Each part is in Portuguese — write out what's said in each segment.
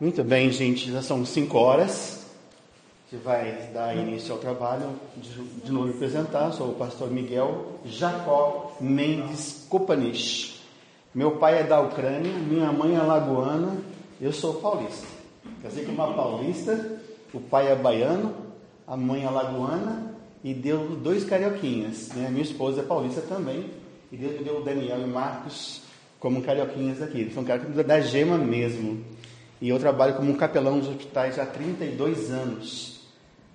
Muito bem, gente, já são 5 horas. Que vai dar início ao trabalho. De, de novo apresentar, sou o pastor Miguel Jacó Mendes Kopanich. Meu pai é da Ucrânia, minha mãe é lagoana, eu sou paulista. Casei com uma paulista, o pai é baiano, a mãe é lagoana e deu dois carioquinhas. Né? Minha esposa é paulista também e Deus deu Daniel e Marcos como carioquinhas aqui. Eles são carioquinhas da gema mesmo. E eu trabalho como um capelão nos hospitais há 32 anos.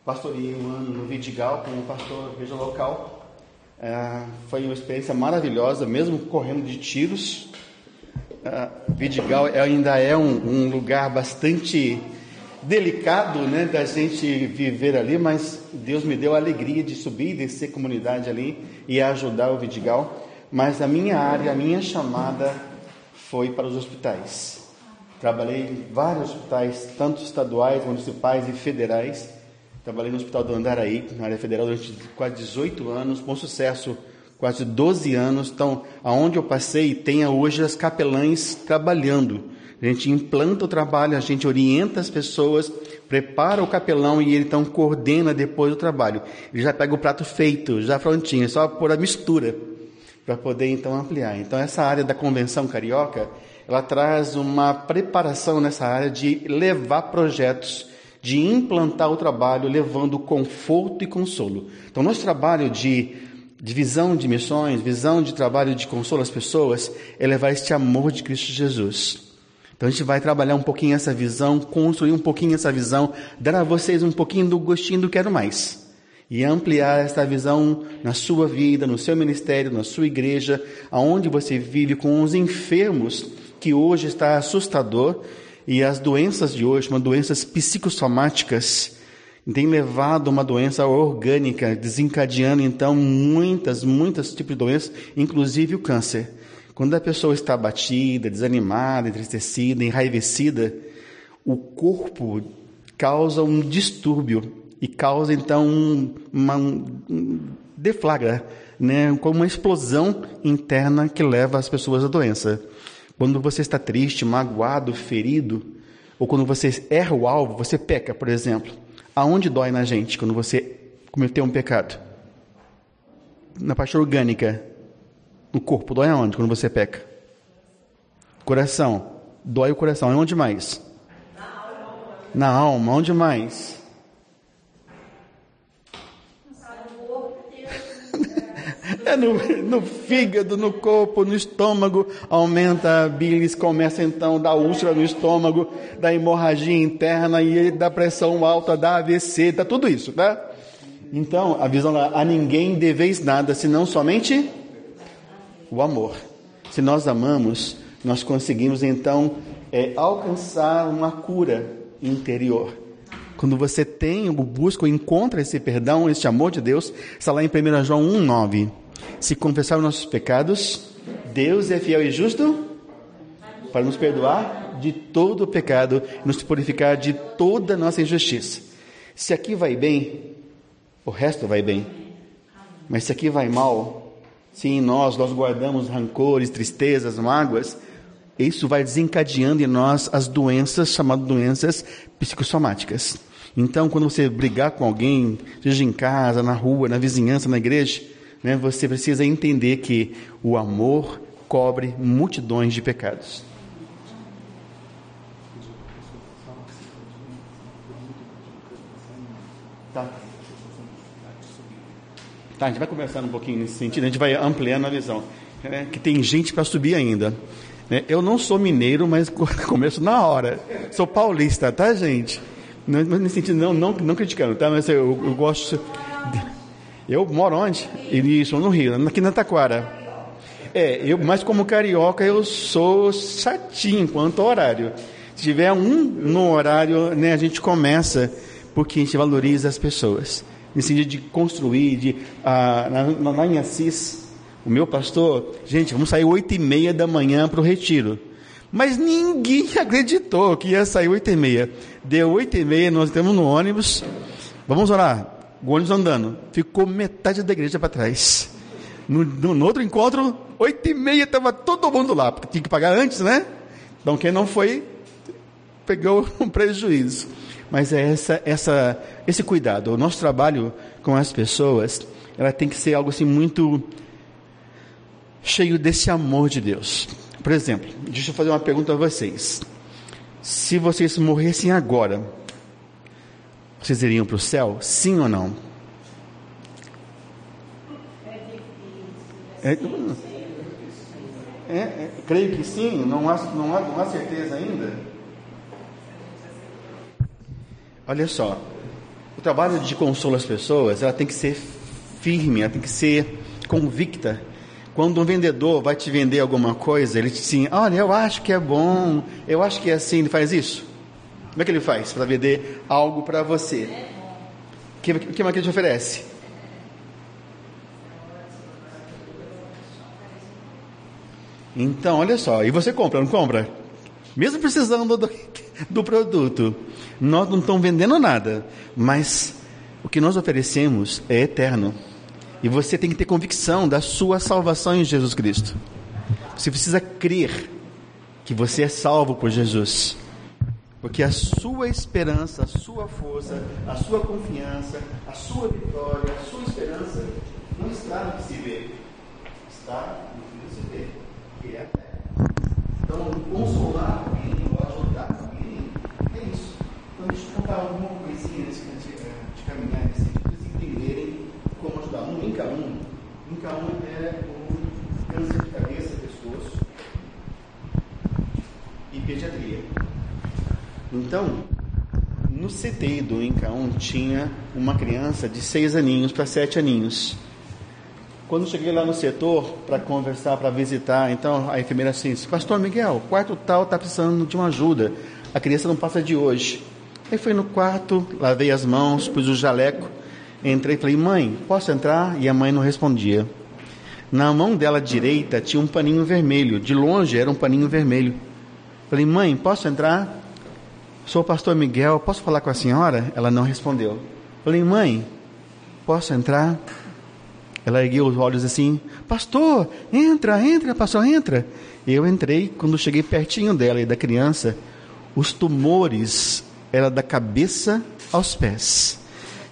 Pastorei um ano no Vidigal como pastor igreja local. É, foi uma experiência maravilhosa, mesmo correndo de tiros. É, Vidigal ainda é um, um, lugar bastante delicado né, da gente viver ali, mas Deus me deu a alegria de subir e descer comunidade ali e ajudar o Vidigal. Mas a minha área, a minha chamada foi para os hospitais. Trabalhei em vários hospitais, tanto estaduais, municipais e federais. Trabalhei no Hospital do Andaraí, na área federal, durante quase 18 anos, com sucesso, quase 12 anos. Então, aonde eu passei, tem hoje as capelães trabalhando. A gente implanta o trabalho, a gente orienta as pessoas, prepara o capelão e ele então coordena depois o trabalho. Ele já pega o prato feito, já prontinho, é só pôr a mistura para poder então ampliar. Então, essa área da convenção carioca ela traz uma preparação nessa área de levar projetos, de implantar o trabalho, levando conforto e consolo. Então, nosso trabalho de, de visão de missões, visão de trabalho de consolo às pessoas, é levar este amor de Cristo Jesus. Então a gente vai trabalhar um pouquinho essa visão, construir um pouquinho essa visão, dar a vocês um pouquinho do gostinho do quero mais. E ampliar essa visão na sua vida, no seu ministério, na sua igreja, aonde você vive com os enfermos que hoje está assustador e as doenças de hoje, uma doenças psicossomáticas, têm levado uma doença orgânica, desencadeando então muitas, muitas tipos de doenças, inclusive o câncer. Quando a pessoa está abatida, desanimada, entristecida, enraivecida, o corpo causa um distúrbio e causa então uma um, deflagra, né, como uma explosão interna que leva as pessoas à doença. Quando você está triste, magoado, ferido, ou quando você erra o alvo, você peca, por exemplo. Aonde dói na gente quando você cometeu um pecado? Na parte orgânica. No corpo, dói aonde quando você peca? Coração. Dói o coração. Aonde mais? Na alma. Na alma. Onde mais? É no, no, fígado, no corpo, no estômago, aumenta a bilis, começa então da úlcera no estômago, da hemorragia interna e da pressão alta, da AVC, dá tudo isso, tá? Então, a visão lá, a ninguém deveis nada, senão somente o amor. Se nós amamos, nós conseguimos então é, alcançar uma cura interior. Quando você tem, busca, encontra esse perdão, esse amor de Deus, está lá em 1 João 1,9. Se confessar os nossos pecados, Deus é fiel e justo para nos perdoar de todo o pecado nos purificar de toda nossa injustiça. Se aqui vai bem, o resto vai bem. Mas se aqui vai mal, se em nós nós guardamos rancores, tristezas, mágoas, isso vai desencadeando em nós as doenças chamadas doenças psicossomáticas. Então, quando você brigar com alguém, seja em casa, na rua, na vizinhança, na igreja, né, você precisa entender que o amor cobre multidões de pecados. Tá. Tá, a gente vai conversando um pouquinho nesse sentido, a gente vai ampliando a visão. É, que tem gente para subir ainda. É, eu não sou mineiro, mas começo na hora. Sou paulista, tá, gente? Não, nesse sentido, não, não, não criticando, tá? Mas eu, eu gosto. Eu moro onde? Isso, no Rio, aqui na Taquara. É, eu, mas como carioca eu sou chatinho quanto ao horário. Se tiver um no horário, né, a gente começa, porque a gente valoriza as pessoas. Nesse sentido de construir, de, ah, na, na, em Assis, o meu pastor, gente, vamos sair oito e meia da manhã para o retiro. Mas ninguém acreditou que ia sair oito e meia. Deu oito e meia, nós estamos no ônibus. Vamos orar. O ônibus andando. Ficou metade da igreja para trás. No, no, outro encontro, oito e meia, estava todo mundo lá, porque tinha que pagar antes, né? Então quem não foi, pegou um prejuízo. Mas é essa, essa, esse cuidado. O nosso trabalho com as pessoas, ela tem que ser algo assim muito cheio desse amor de Deus. Por exemplo, deixa eu fazer uma pergunta a vocês. Se vocês morressem agora, vocês iriam para o céu? Sim ou não? É, é, é, creio que sim, não há, não, há, não há certeza ainda. Olha só, o trabalho de consolo às pessoas, ela tem que ser firme, ela tem que ser convicta. Quando um vendedor vai te vender alguma coisa, ele te diz assim, olha, eu acho que é bom, eu acho que é assim, ele faz isso. Como é que ele faz para vender algo para você? O que, que mais que ele te oferece? Então, olha só, e você compra, não compra? Mesmo precisando do, do produto, nós não estamos vendendo nada, mas o que nós oferecemos é eterno. E você tem que ter convicção da sua salvação em Jesus Cristo. Você precisa crer que você é salvo por Jesus. Porque a sua esperança, a sua força, a sua confiança, a sua vitória, a sua esperança não está no que se vê, está então, consolar alguém ajudar alguém é isso. Então, deixa eu contar alguma coisinha antes de, de caminhar nesse para vocês entenderem como ajudar. Um em cada um. Em cada um é o câncer de cabeça, pescoço e pediatria. Então, no CTI do Inca 1 tinha uma criança de seis aninhos para sete aninhos. Quando cheguei lá no setor para conversar, para visitar, então a enfermeira assim, Pastor Miguel, o quarto tal está precisando de uma ajuda. A criança não passa de hoje. Aí fui no quarto, lavei as mãos, pus o jaleco, entrei e falei, mãe, posso entrar? E a mãe não respondia. Na mão dela direita tinha um paninho vermelho, de longe era um paninho vermelho. Falei, mãe, posso entrar? Sou o pastor Miguel, posso falar com a senhora? Ela não respondeu. Falei, mãe, posso entrar? Ela ergueu os olhos assim: Pastor, entra, entra, pastor, entra. Eu entrei, quando cheguei pertinho dela e da criança, os tumores eram da cabeça aos pés.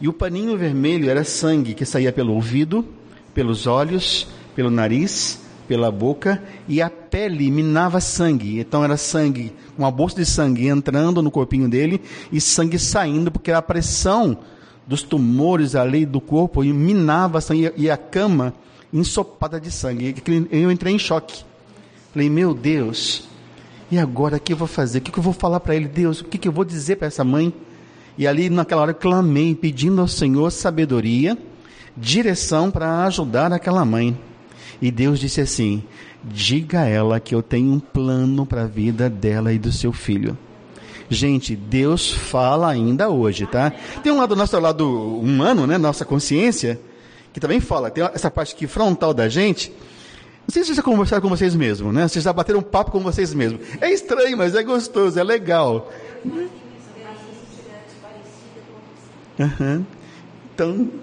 E o paninho vermelho era sangue que saía pelo ouvido, pelos olhos, pelo nariz, pela boca e a pele minava sangue. Então era sangue, uma bolsa de sangue entrando no corpinho dele e sangue saindo, porque a pressão dos tumores ali do corpo e minava sangue e a cama ensopada de sangue. Eu entrei em choque. Falei, meu Deus, e agora o que eu vou fazer? O que eu vou falar para ele? Deus, o que eu vou dizer para essa mãe? E ali naquela hora clamei, pedindo ao Senhor sabedoria, direção para ajudar aquela mãe. E Deus disse assim: diga a ela que eu tenho um plano para a vida dela e do seu filho. Gente, Deus fala ainda hoje, tá? Tem um lado nosso lado humano, né? Nossa consciência, que também fala. Tem essa parte aqui frontal da gente. Não sei se vocês já conversaram com vocês mesmos, né? Vocês já bateram um papo com vocês mesmos. É estranho, mas é gostoso, é legal. Uhum. Então.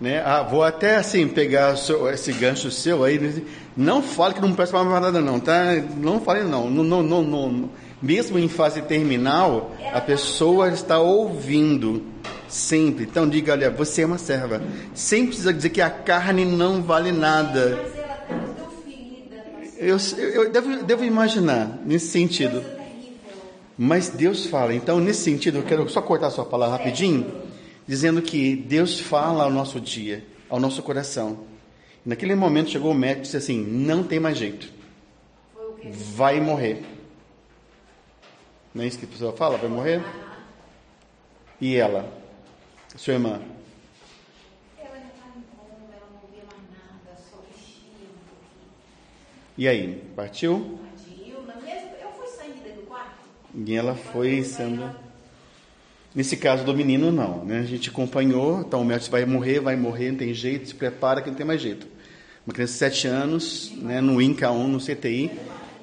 Né? Ah, vou até assim pegar seu, esse gancho seu aí. Não fale que não presta mais nada, não, tá? Não fale não. Não, não, não, não. Mesmo em fase terminal, a pessoa está ouvindo sempre. Então diga, olha, você é uma serva. Sem precisar dizer que a carne não vale nada. Eu, eu, devo, devo imaginar nesse sentido. Mas Deus fala. Então, nesse sentido, eu quero só cortar sua palavra rapidinho, dizendo que Deus fala ao nosso dia, ao nosso coração. Naquele momento chegou o médico e disse assim: não tem mais jeito, vai morrer. Não é isso que a pessoa fala? Vai morrer? E ela, sua irmã? Ela já estava em coma, ela não via mais nada, só mexia um pouquinho. E aí, partiu? Dilma, mesmo, eu fui saindo do quarto. E ela foi sendo. Nesse caso do menino, não. Né? A gente acompanhou, então o médico vai morrer, vai morrer, não tem jeito, se prepara que não tem mais jeito. Uma criança de 7 anos, né, no INCA 1, no CTI,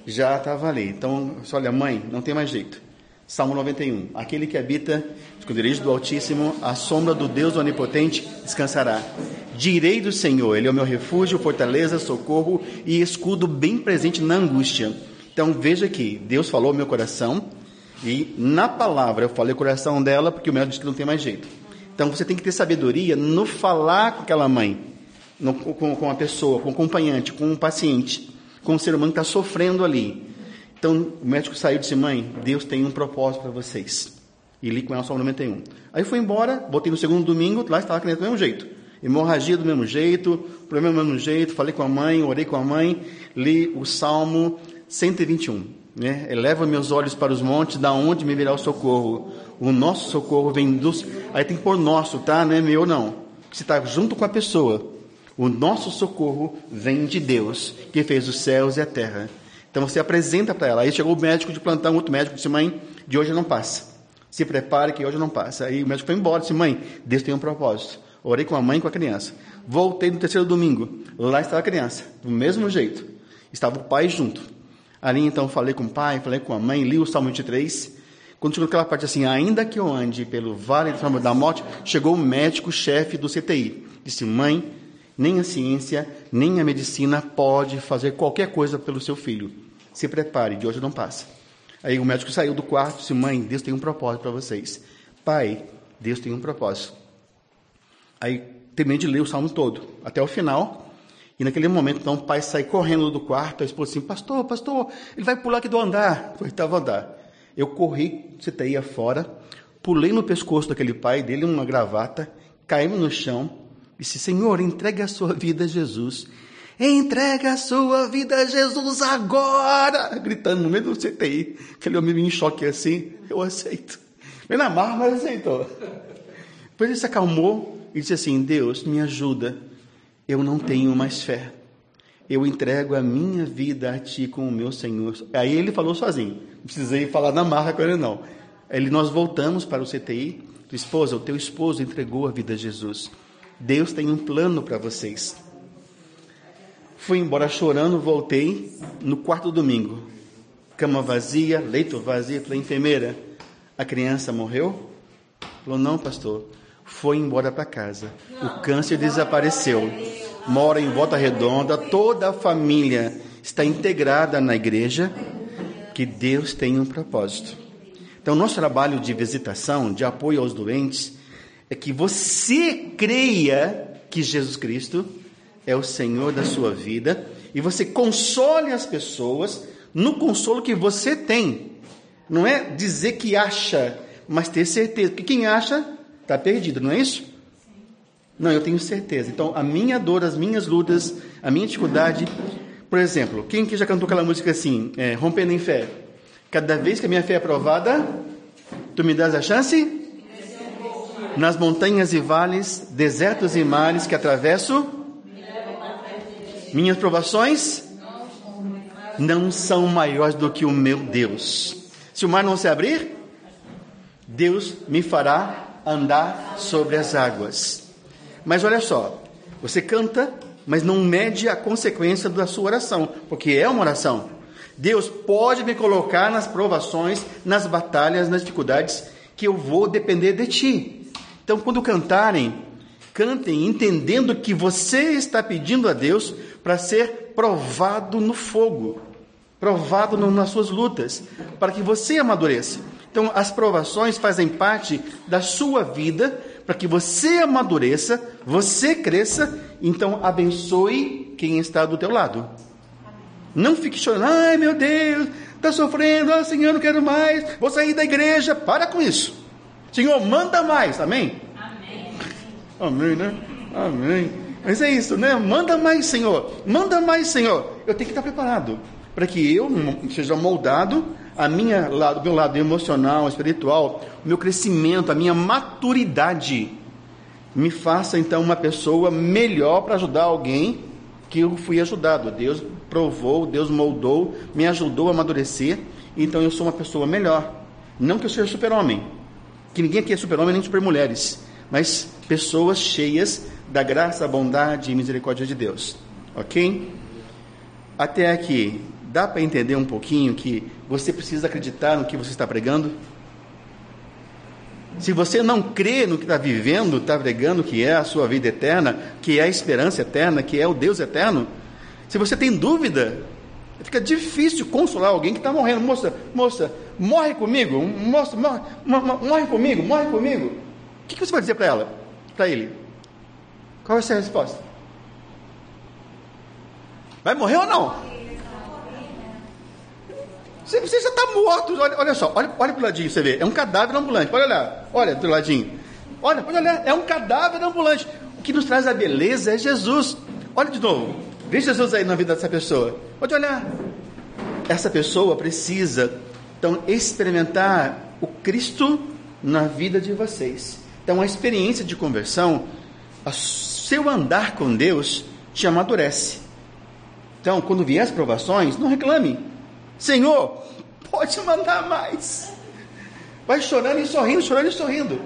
já estava ali. Então, olha, mãe, não tem mais jeito. Salmo 91. Aquele que habita esconderijo do Altíssimo, a sombra do Deus Onipotente descansará. Direi do Senhor, Ele é o meu refúgio, fortaleza, socorro e escudo bem presente na angústia. Então veja aqui, Deus falou ao meu coração e na palavra eu falei o coração dela porque o médico disse que não tem mais jeito. Então você tem que ter sabedoria no falar com aquela mãe, no- com, com a pessoa, com o acompanhante, com o paciente, com o ser humano que está sofrendo ali. Então o médico saiu e disse: Mãe, Deus tem um propósito para vocês. E li com ela só o 91. Aí fui embora, voltei no segundo domingo, lá estava a criança do mesmo jeito. Hemorragia do mesmo jeito, problema do mesmo jeito. Falei com a mãe, orei com a mãe, li o Salmo 121. Né? Eleva meus olhos para os montes, da onde me virá o socorro. O nosso socorro vem dos. Aí tem que pôr nosso, tá? Não é meu, não. Você está junto com a pessoa. O nosso socorro vem de Deus, que fez os céus e a terra. Então você apresenta para ela. Aí chegou o médico de plantão, outro médico disse: Mãe, de hoje não passa. Se prepare que hoje não passa. Aí o médico foi embora, disse: Mãe, Deus tem um propósito. Orei com a mãe e com a criança. Voltei no terceiro domingo. Lá estava a criança, do mesmo jeito. Estava o pai junto. Ali então falei com o pai, falei com a mãe, li o Salmo 23. Quando chegou aquela parte assim, ainda que eu ande pelo vale da morte, chegou o médico-chefe do CTI. Disse: Mãe, nem a ciência, nem a medicina pode fazer qualquer coisa pelo seu filho. Se prepare, de hoje não passa. Aí o médico saiu do quarto e disse: Mãe, Deus tem um propósito para vocês. Pai, Deus tem um propósito. Aí terminei de ler o salmo todo, até o final. E naquele momento, então, o pai sai correndo do quarto, a esposa assim, pastor, pastor, ele vai pular aqui do andar. Foi, estava andar. Eu corri, ia fora, pulei no pescoço daquele pai, dele uma gravata, caímos no chão, disse, Senhor, entregue a sua vida a Jesus. Entrega a sua vida a Jesus agora! Gritando no meio do CTI. Aquele homem em choque assim, eu aceito. Vem na mas aceitou. Depois ele se acalmou e disse assim: Deus, me ajuda. Eu não tenho mais fé. Eu entrego a minha vida a ti com o meu Senhor. Aí ele falou sozinho. Não precisei falar na marra com ele, não. Aí nós voltamos para o CTI. Esposa, o teu esposo entregou a vida a Jesus. Deus tem um plano para vocês. Fui embora chorando, voltei no quarto domingo. Cama vazia, leito vazio. Falei, enfermeira, a criança morreu? Falou, não, pastor. Foi embora para casa. O câncer desapareceu. Mora em Volta Redonda. Toda a família está integrada na igreja. Que Deus tem um propósito. Então, nosso trabalho de visitação, de apoio aos doentes, é que você creia que Jesus Cristo é o Senhor da sua vida e você console as pessoas no consolo que você tem. Não é dizer que acha, mas ter certeza. Porque quem acha está perdido, não é isso? Não, eu tenho certeza. Então, a minha dor, as minhas lutas, a minha dificuldade. Por exemplo, quem que já cantou aquela música assim, é, Rompendo em Fé? Cada vez que a minha fé é aprovada, tu me das a chance? nas montanhas e vales, desertos e mares que atravesso. Minhas provações não são maiores do que o meu Deus. Se o mar não se abrir, Deus me fará andar sobre as águas. Mas olha só, você canta, mas não mede a consequência da sua oração, porque é uma oração. Deus pode me colocar nas provações, nas batalhas, nas dificuldades, que eu vou depender de ti. Então, quando cantarem, cantem entendendo que você está pedindo a Deus para ser provado no fogo, provado nas suas lutas, para que você amadureça. Então, as provações fazem parte da sua vida para que você amadureça, você cresça, então abençoe quem está do teu lado. Não fique chorando, ai meu Deus, está sofrendo, ah, Senhor, não quero mais, vou sair da igreja. Para com isso. Senhor, manda mais, amém? Amém. Amém, né? Amém. Mas é isso, né? Manda mais, Senhor. Manda mais, Senhor. Eu tenho que estar preparado para que eu seja moldado a minha lado, meu lado emocional, espiritual, o meu crescimento, a minha maturidade me faça então uma pessoa melhor para ajudar alguém que eu fui ajudado. Deus provou, Deus moldou, me ajudou a amadurecer, então eu sou uma pessoa melhor. Não que eu seja super-homem, que ninguém aqui é super-homem nem super-mulheres, mas pessoas cheias da graça, bondade e misericórdia de Deus. Ok? Até aqui, dá para entender um pouquinho que você precisa acreditar no que você está pregando? Se você não crê no que está vivendo, está pregando, que é a sua vida eterna, que é a esperança eterna, que é o Deus eterno, se você tem dúvida, fica difícil consolar alguém que está morrendo. Moça, moça, morre comigo, moça, morre, morre comigo, morre comigo. O que, você vai dizer para ela, para ele? Qual vai ser a resposta? Vai morrer ou não? Você, você já está morto. Olha, olha só, olha, olha para o ladinho, você vê. É um cadáver ambulante. Pode olhar. Olha do ladinho. Olha, pode olhar. É um cadáver ambulante. O que nos traz a beleza é Jesus. Olha de novo. Vê Jesus aí na vida dessa pessoa. Pode olhar. Essa pessoa precisa, então, experimentar o Cristo na vida de vocês. Então, a experiência de conversão, o seu andar com Deus, te amadurece. Então, quando vier as provações, não reclame. Senhor, pode mandar mais. Vai chorando e sorrindo, chorando e sorrindo.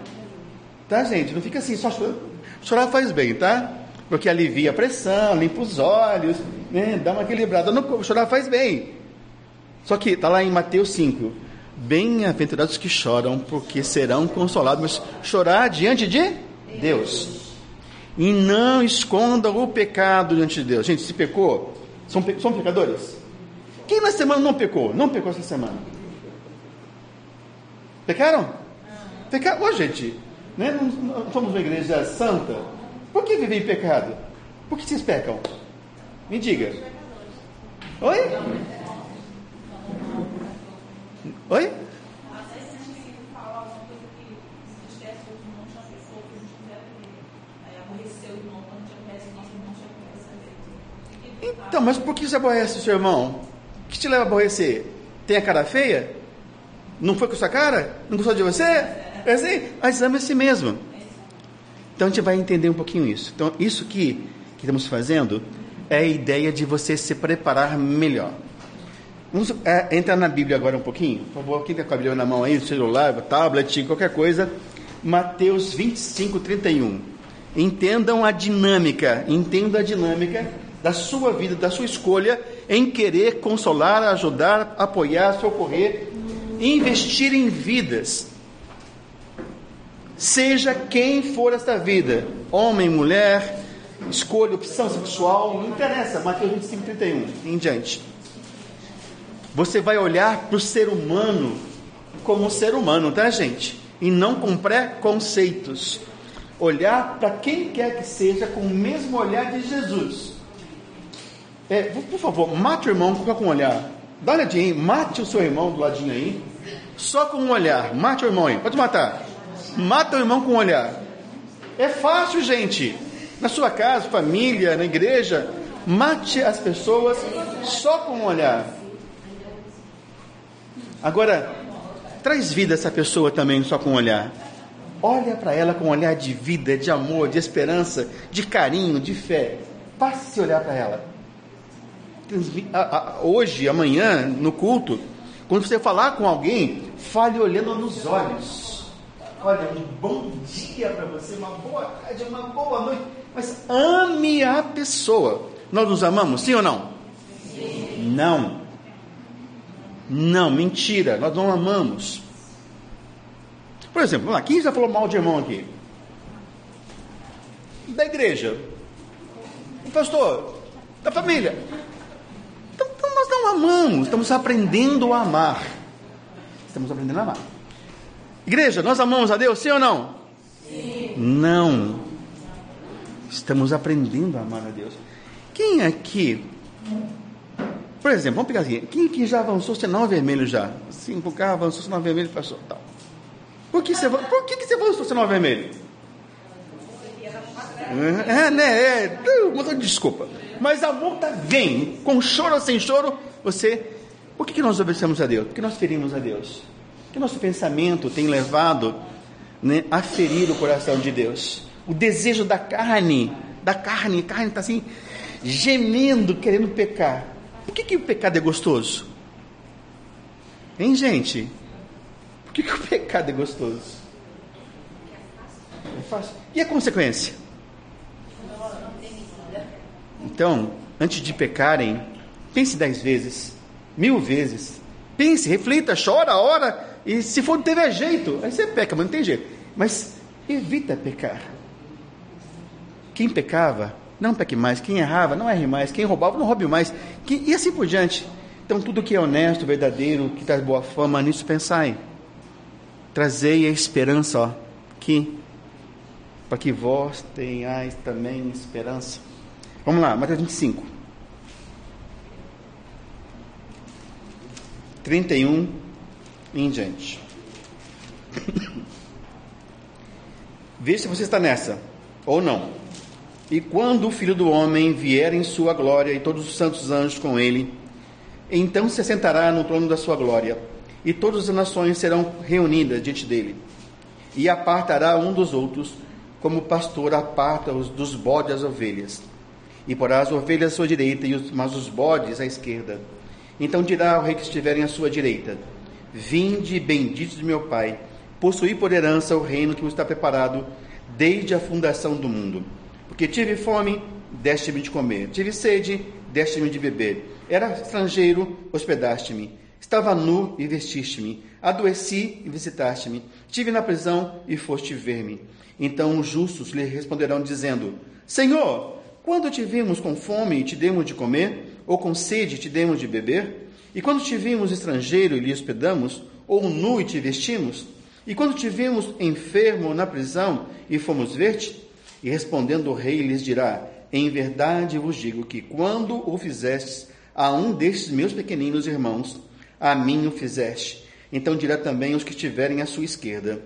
Tá, gente? Não fica assim, só chorando. Chorar faz bem, tá? Porque alivia a pressão, limpa os olhos, né? dá uma equilibrada no corpo. Chorar faz bem. Só que está lá em Mateus 5. Bem-aventurados que choram, porque serão consolados. Mas chorar diante de Deus. E não escondam o pecado diante de Deus. Gente, se pecou, são, são pecadores? Quem na semana não pecou? Não pecou essa semana? Pecaram? Pecaram? Ô, gente, né? não, somos uma igreja santa. Por que viver em pecado? Por que vocês pecam? Me diga. Oi? Oi? Então, mas por que você aborrece o seu irmão? Que te leva a aborrecer? Tem a cara feia? Não foi com sua cara? Não gostou de você? É assim? Mas ama a si mesmo. Então a gente vai entender um pouquinho isso. Então, isso que, que estamos fazendo é a ideia de você se preparar melhor. Vamos é, entrar na Bíblia agora um pouquinho. Por favor, quem está com a Bíblia na mão aí, celular, tablet, qualquer coisa. Mateus 25, 31. Entendam a dinâmica, entenda a dinâmica da sua vida, da sua escolha em querer consolar, ajudar, apoiar, socorrer, investir em vidas. Seja quem for esta vida, homem, mulher, escolha, opção sexual, não interessa, Mateus 25, 31, em diante. Você vai olhar para o ser humano como ser humano, tá, gente? E não com preconceitos. Olhar para quem quer que seja com o mesmo olhar de Jesus. É, por favor, mate o irmão com um olhar. Dá uma olhadinha aí, mate o seu irmão do ladinho aí. Só com um olhar. Mate o irmão aí. Pode matar. Mata o irmão com um olhar. É fácil, gente. Na sua casa, família, na igreja. Mate as pessoas só com um olhar. Agora, traz vida essa pessoa também só com um olhar. olha para ela com um olhar de vida, de amor, de esperança, de carinho, de fé. Passe a olhar para ela. Hoje, amanhã, no culto, quando você falar com alguém, fale olhando nos olhos. Olha, um bom dia para você, uma boa tarde, uma boa noite. Mas ame a pessoa. Nós nos amamos, sim ou não? Sim. Não. Não, mentira, nós não amamos. Por exemplo, lá, quem já falou mal de irmão aqui? Da igreja. O pastor, da família. Nós não amamos, estamos aprendendo a amar. Estamos aprendendo a amar. Igreja, nós amamos a Deus, sim ou não? Sim. Não. Estamos aprendendo a amar a Deus. Quem aqui, por exemplo, vamos pegar assim, quem aqui já avançou sinal vermelho já? Cinco carros avançou sinal vermelho, passou, tal. Por que você, por que, que você avançou sinal vermelho? É, né? É, desculpa. Mas a multa vem, com choro ou sem choro, você. Por que, que nós obedecemos a Deus? Porque nós ferimos a Deus. Porque nosso pensamento tem levado né, a ferir o coração de Deus. O desejo da carne, da carne, a carne está assim, gemendo, querendo pecar. Por que, que o pecado é gostoso? Hein, gente? Por que, que o pecado é gostoso? É fácil. E a consequência? Então, antes de pecarem, pense dez vezes, mil vezes. Pense, reflita, chora, ora, e se for não teve jeito, aí você peca, mas não tem jeito. Mas evita pecar. Quem pecava, não peque mais. Quem errava, não erre mais. Quem roubava, não roube mais. e assim por diante. Então, tudo que é honesto, verdadeiro, que traz boa fama, nisso pensai. Trazei a esperança, ó, que, para que vós tenhais também esperança. Vamos lá, Mateus 25. 31 em diante. Veja se você está nessa, ou não. E quando o Filho do Homem vier em sua glória e todos os santos anjos com ele, então se assentará no trono da sua glória, e todas as nações serão reunidas diante dele. E apartará um dos outros, como o pastor aparta os dos bodes as ovelhas e porá as ovelhas à sua direita, e os, mas os bodes à esquerda. Então dirá ao rei que estiverem à sua direita: Vinde, benditos de meu Pai, possuí por herança o reino que vos está preparado desde a fundação do mundo. Porque tive fome, deste-me de comer, tive sede, deste-me de beber. Era estrangeiro, hospedaste-me. Estava nu e vestiste-me. Adoeci e visitaste-me. Tive na prisão e foste ver-me. Então os justos lhe responderão, dizendo: Senhor, quando te vimos com fome e te demos de comer, ou com sede e te demos de beber? E quando te vimos estrangeiro e lhe hospedamos, ou nu e te vestimos? E quando te vimos enfermo na prisão e fomos ver-te? E respondendo o rei lhes dirá: Em verdade vos digo que quando o fizestes a um destes meus pequeninos irmãos, a mim o fizeste. Então dirá também os que estiverem à sua esquerda: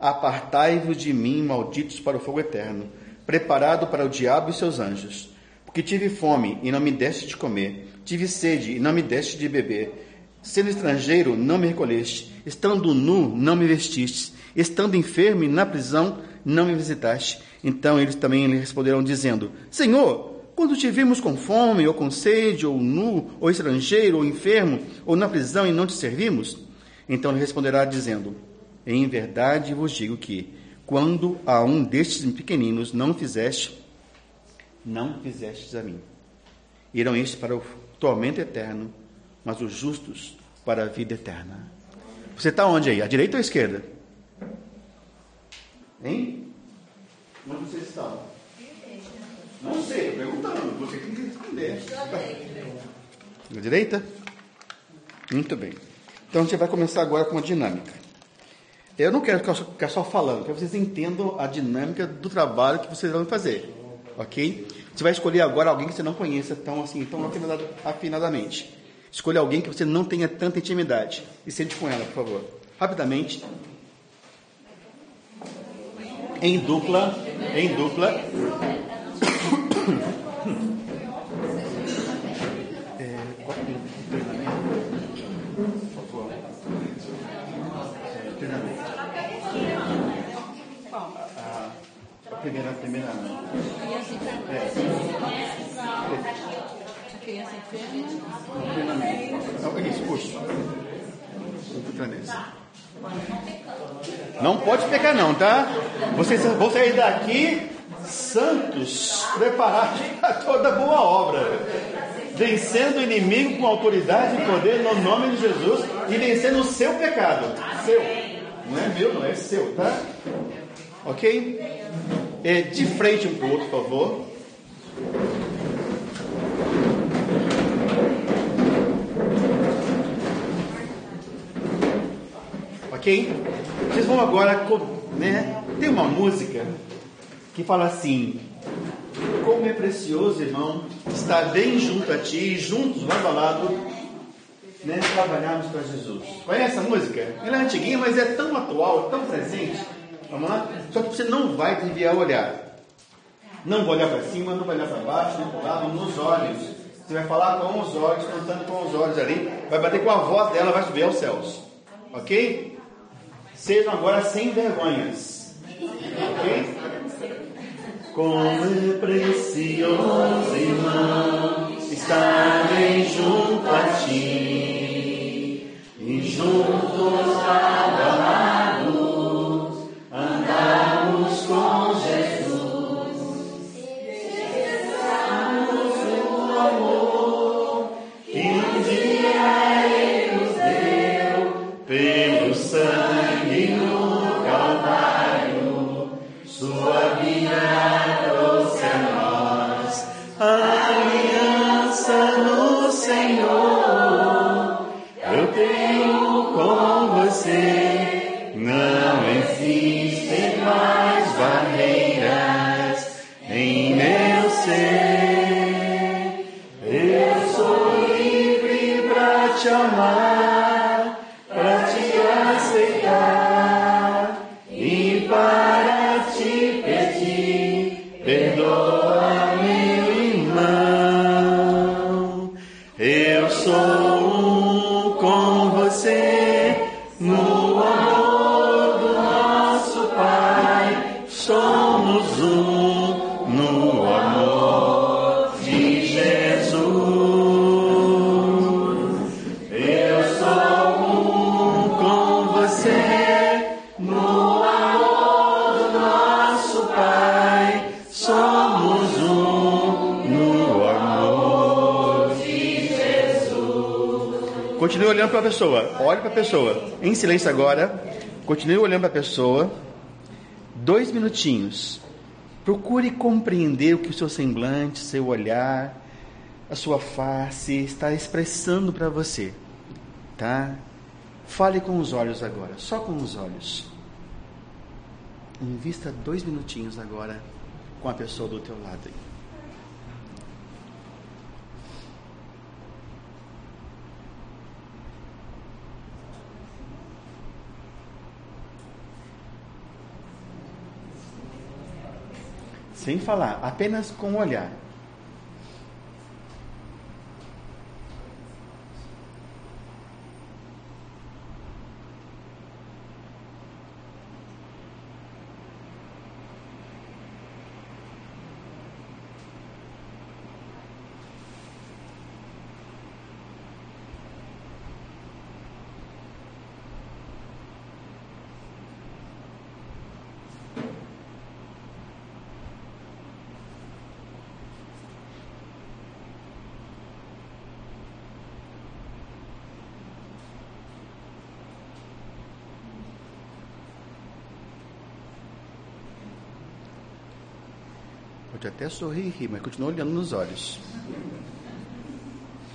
Apartai-vos de mim, malditos, para o fogo eterno preparado para o diabo e seus anjos. Porque tive fome e não me deste de comer, tive sede e não me deste de beber. Sendo estrangeiro, não me recolheste, estando nu, não me vestiste, estando enfermo e na prisão, não me visitaste. Então eles também lhe responderão, dizendo: Senhor, quando te vimos com fome, ou com sede, ou nu, ou estrangeiro, ou enfermo, ou na prisão e não te servimos? Então ele responderá, dizendo: Em verdade vos digo que quando a um destes pequeninos não fizeste, não fizestes a mim. Irão estes para o tormento eterno, mas os justos para a vida eterna. Você está onde aí? À direita ou à esquerda? Hein? Onde vocês estão? Não sei, perguntando. Você tem que responder. À direita? Muito bem. Então a gente vai começar agora com uma dinâmica. Eu não quero ficar só falando, quero que vocês entendam a dinâmica do trabalho que vocês vão fazer, ok? Você vai escolher agora alguém que você não conheça tão assim, tão afinadamente. Escolha alguém que você não tenha tanta intimidade e sente com ela, por favor. Rapidamente. Em dupla, em dupla. Primeira, primeira. É. A criança enferma. Não, isso, puxa. Não pode pegar não, tá? Vocês vão sair daqui santos, preparados para toda boa obra. Vencendo o inimigo com autoridade e poder no nome de Jesus e vencendo o seu pecado. Seu. Não é meu, não é seu, tá? Ok? É, de frente um para o outro, por favor. Ok? Vocês vão agora, né? Tem uma música que fala assim: Como é precioso, irmão, estar bem junto a ti, juntos, lado a lado, né? Trabalharmos para Jesus. Conhece essa música? Ela é antiguinha, mas é tão atual, tão presente. Vamos lá? Só que você não vai desviar o olhar. Não vai olhar para cima, não vai olhar para baixo, nem para lado, nos olhos. Você vai falar com os olhos, cantando com os olhos ali, vai bater com a voz dela, vai subir aos céus. Ok? Sejam agora sem vergonhas. Ok? Como é precioso, irmão, estar bem junto a ti e juntos lado a com pessoa. Olhe para a pessoa. Em silêncio agora. Continue olhando para a pessoa. Dois minutinhos. Procure compreender o que o seu semblante, seu olhar, a sua face está expressando para você, tá? Fale com os olhos agora, só com os olhos. Invista dois minutinhos agora com a pessoa do teu lado. Sem falar, apenas com o olhar. Até sorrir e rir, mas continua olhando nos olhos.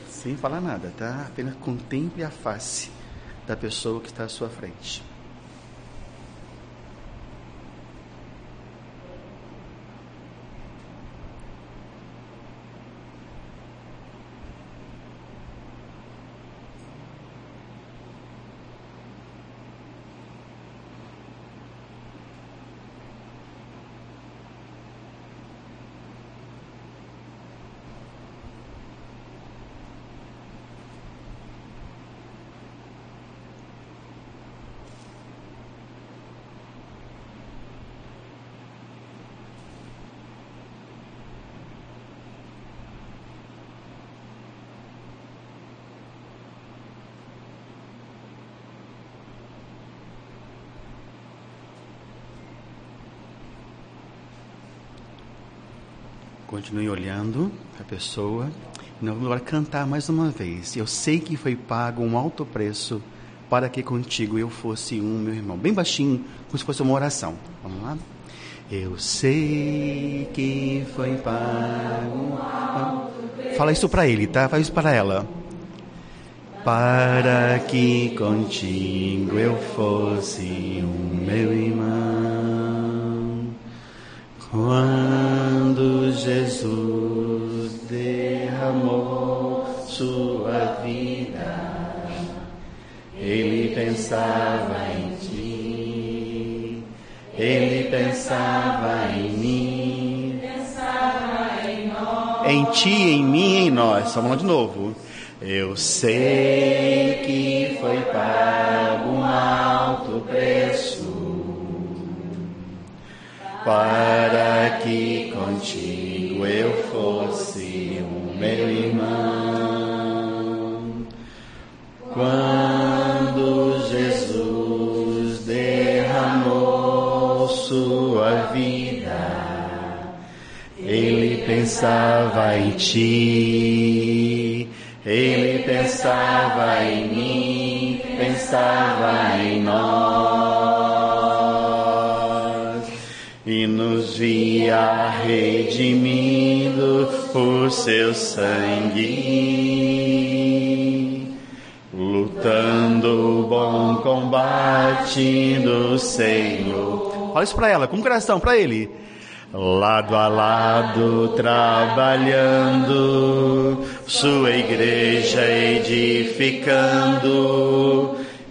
Sem falar nada, tá? Apenas contemple a face da pessoa que está à sua frente. Continue olhando a pessoa. Nós vamos agora cantar mais uma vez. Eu sei que foi pago um alto preço para que contigo eu fosse um, meu irmão. Bem baixinho, como se fosse uma oração. Vamos lá? Eu sei que foi pago. Fala isso para ele, tá? Faz isso para ela. Para que contigo eu fosse um meu irmão. Quando Jesus derramou sua vida, ele pensava em ti, ele pensava em mim, pensava em nós. Em ti, em mim, em nós. Vamos lá de novo. Eu sei que foi pago um alto preço para que contigo eu fosse o meu irmão. Quando Jesus derramou sua vida, ele pensava em ti, ele pensava em mim, pensava em nós e nos via redimindo por seu sangue, lutando o bom combate do Senhor. Olha isso para ela, com o coração, para ele. Lado a lado, trabalhando, sua igreja edificando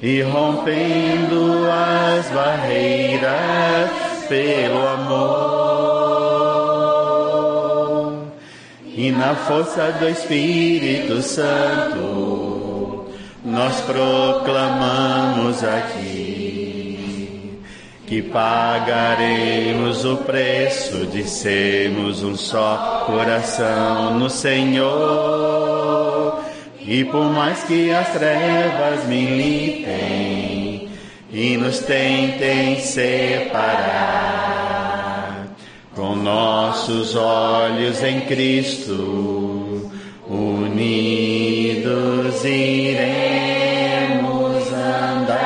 e rompendo as barreiras pelo amor e na força do Espírito Santo nós proclamamos aqui que pagaremos o preço de sermos um só coração no Senhor. E por mais que as trevas militem e nos tentem separar. Com nossos olhos em Cristo, unidos iremos andar.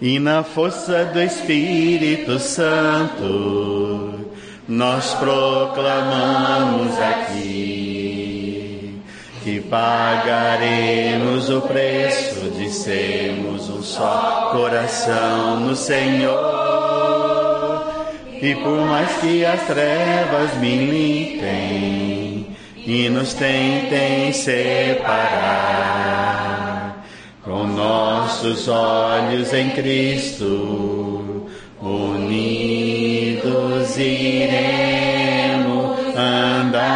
E na força do Espírito Santo, nós proclamamos aqui que pagaremos o preço de sermos um só coração no Senhor. E por mais que as trevas militem e nos tentem separar, com nossos olhos em Cristo, unidos iremos andar.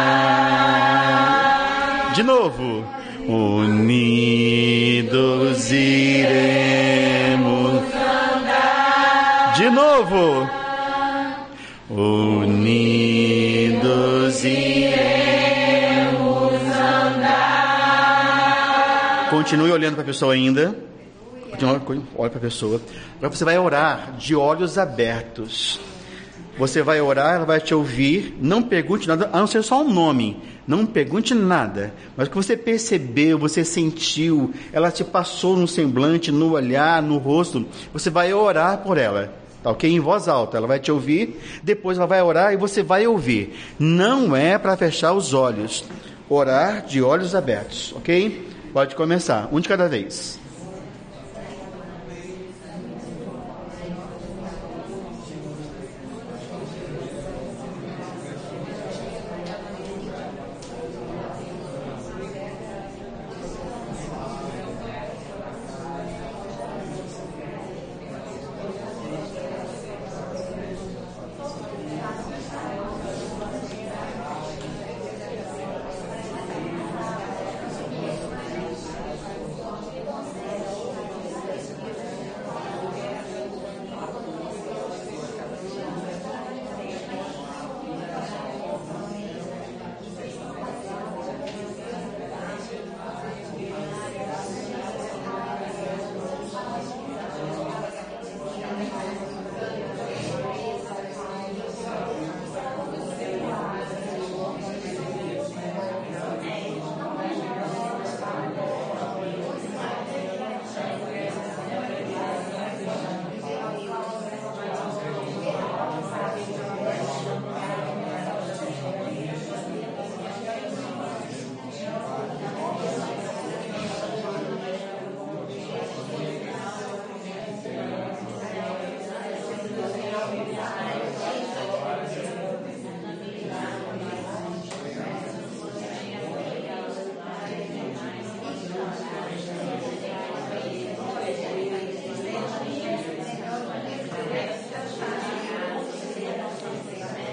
De novo, unidos novo, unidos iremos andar. Continue olhando para a pessoa ainda. Olha para a pessoa. Agora você vai orar de olhos abertos. Você vai orar, ela vai te ouvir. Não pergunte nada, a não ser só um nome. Não pergunte nada. Mas o que você percebeu, você sentiu, ela te passou no semblante, no olhar, no rosto. Você vai orar por ela. Tá ok? Em voz alta. Ela vai te ouvir. Depois ela vai orar e você vai ouvir. Não é para fechar os olhos. Orar de olhos abertos. Ok? Pode começar. Um de cada vez.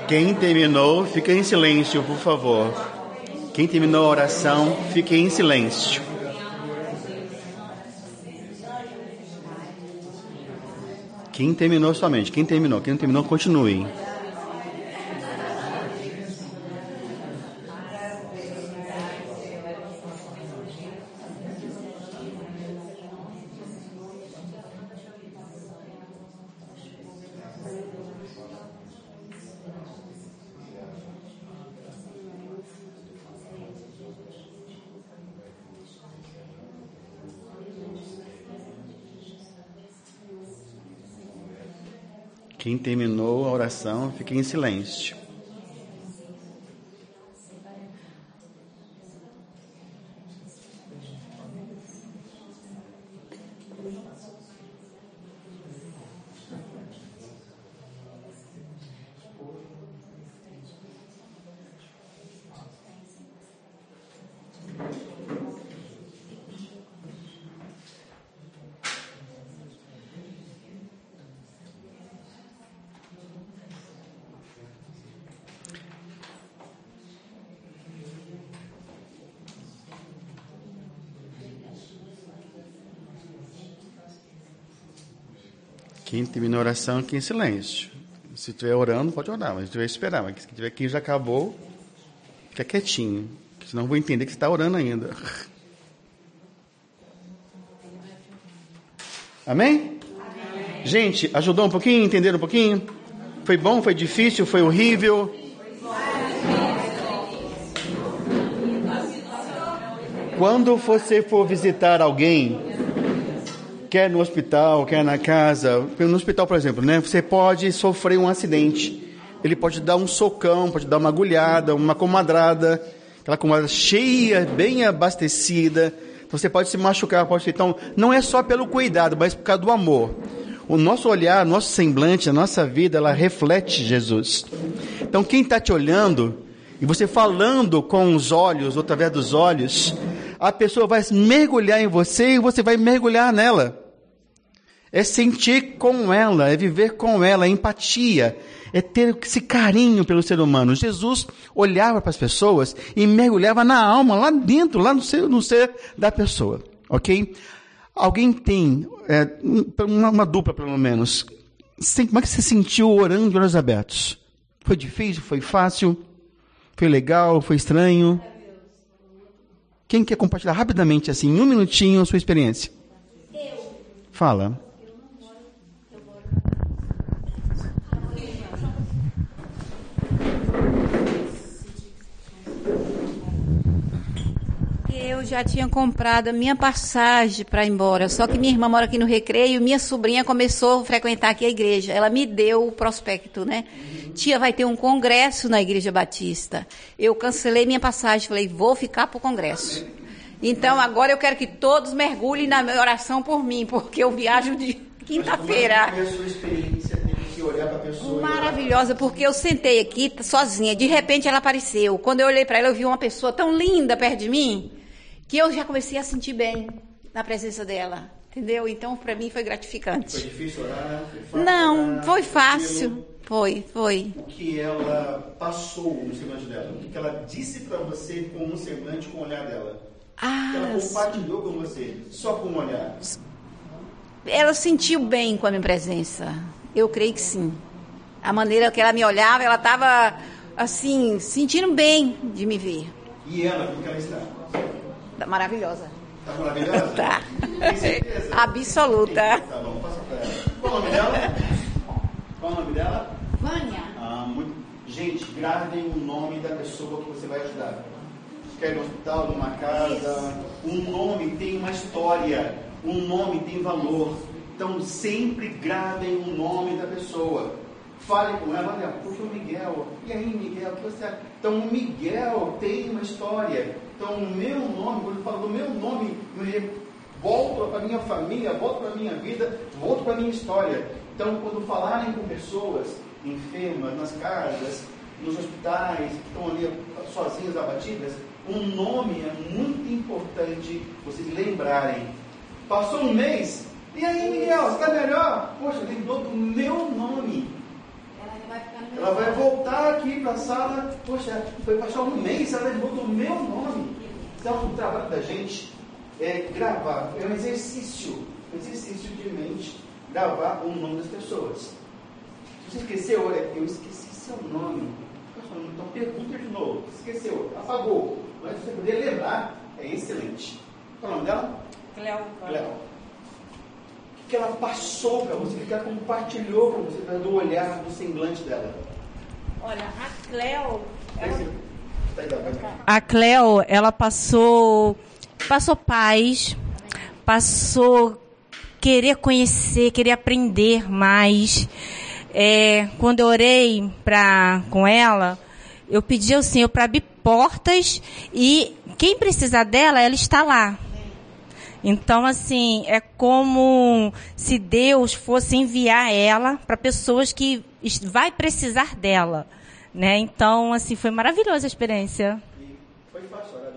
Quem terminou, fica em silêncio, por favor. Quem terminou a oração, fique em silêncio. Quem terminou somente, quem terminou, quem não terminou, continue. Quem terminou a oração, fique em silêncio. Quem terminou a oração, aqui em silêncio. Se estiver orando, pode orar, mas se estiver esperar. Mas se tiver quem já acabou, fica quietinho. Senão eu vou entender que você está orando ainda. Amém? Amém? Gente, ajudou um pouquinho? Entenderam um pouquinho? Foi bom? Foi difícil? Foi horrível? Quando você for visitar alguém, quer no hospital, quer na casa. No hospital, por exemplo, né? Você pode sofrer um acidente. Ele pode dar um socão, pode dar uma agulhada, uma comadrada, aquela comadrada cheia, bem abastecida. Você pode se machucar, pode. Então, não é só pelo cuidado, mas por causa do amor. O nosso olhar, nosso semblante, a nossa vida, ela reflete Jesus. Então, quem está te olhando e você falando com os olhos, ou através dos olhos, a pessoa vai mergulhar em você e você vai mergulhar nela é sentir com ela, é viver com ela, é empatia, é ter esse carinho pelo ser humano. Jesus olhava para as pessoas e mergulhava na alma, lá dentro, lá no ser, no ser da pessoa, ok? Alguém tem, é, uma, uma, dupla pelo menos, como é que você sentiu orando de olhos abertos? Foi difícil? Foi fácil? Foi legal? Foi estranho? Quem quer compartilhar rapidamente, assim, em um minutinho, a sua experiência? Eu. Fala. Eu já tinha comprado a minha passagem para ir embora, só que minha irmã mora aqui no Recreio, minha sobrinha começou a frequentar aqui a igreja. Ela me deu o prospecto, né? Tia, vai ter um congresso na Igreja Batista. Eu cancelei minha passagem, falei, vou ficar para o congresso. Então agora eu quero que todos mergulhem na minha oração por mim, porque eu viajo de quinta-feira. É. Maravilhosa, porque eu sentei aqui sozinha, de repente ela apareceu. Quando eu olhei para ela, eu vi uma pessoa tão linda perto de mim que eu já comecei a sentir bem na presença dela. Entendeu? Então, para mim foi gratificante. Foi difícil orar? Foi fácil Não, orar, foi fácil. Foi, foi. O que ela passou no semblante dela? O que ela disse para você com um semblante, com o olhar dela? Ah, ela compartilhou com você, só com um olhar? Ela sentiu bem com a minha presença. Eu creio que sim. A maneira que ela me olhava, ela estava assim, sentindo bem de me ver. E ela, como que ela está? Tá maravilhosa. Tá maravilhosa? tá. Tem certeza? Absoluta. Tá bom, passa pra ela. Qual o nome dela? Qual o nome dela? Vânia. Ah, muito... Gente, gravem o nome da pessoa que você vai ajudar. Quer ir no hospital, numa casa. Um nome tem uma história. Um nome tem valor. Então sempre gravem o nome da pessoa. Fale com ela, olha, puxa o Miguel. E aí, Miguel, o que você acha? Então o Miguel tem uma história. Então o meu nome, quando eu falo do meu nome, volto para a minha família, volto para a minha vida, volto para a minha história. Então quando falarem com pessoas enfermas, nas casas, nos hospitais, que estão ali sozinhas, abatidas, um nome é muito importante vocês lembrarem. Passou um mês, e aí, Miguel, está melhor? Poxa, lembrou do meu nome. Ela vai voltar aqui para a sala. Poxa, foi passar um mês, ela lembrou do meu nome. Então, o trabalho da gente é gravar, é um exercício, um exercício de mente, gravar o nome das pessoas. Se você esqueceu, olha, eu esqueci seu nome. Então pergunta de novo. Esqueceu, apagou. Mas você poder lembrar, é excelente. Qual é o nome dela? Cleo. Cleo. Que ela passou para você, que ela compartilhou para você, do olhar, do semblante dela? Olha, a Cleo. Ela... A Cleo, ela passou, passou paz, passou querer conhecer, querer aprender mais. É, quando eu orei pra, com ela, eu pedi ao Senhor para abrir portas e quem precisar dela, ela está lá. Então, assim, é como se Deus fosse enviar ela para pessoas que vai precisar dela, né? Então, assim, foi maravilhosa a experiência. foi fácil orar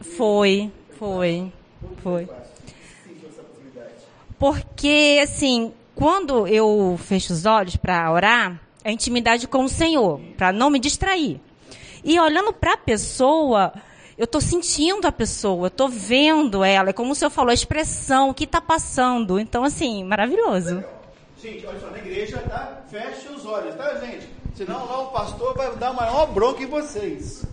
Foi, foi, foi. Porque, assim, quando eu fecho os olhos para orar, é intimidade com o Senhor, para não me distrair. E olhando para a pessoa, eu estou sentindo a pessoa, eu estou vendo ela. É como o senhor falou, a expressão, o que está passando. Então, assim, maravilhoso. Gente, olha só, na igreja, tá? Feche os olhos, tá, gente? Senão lá o pastor vai dar maior bronca em vocês.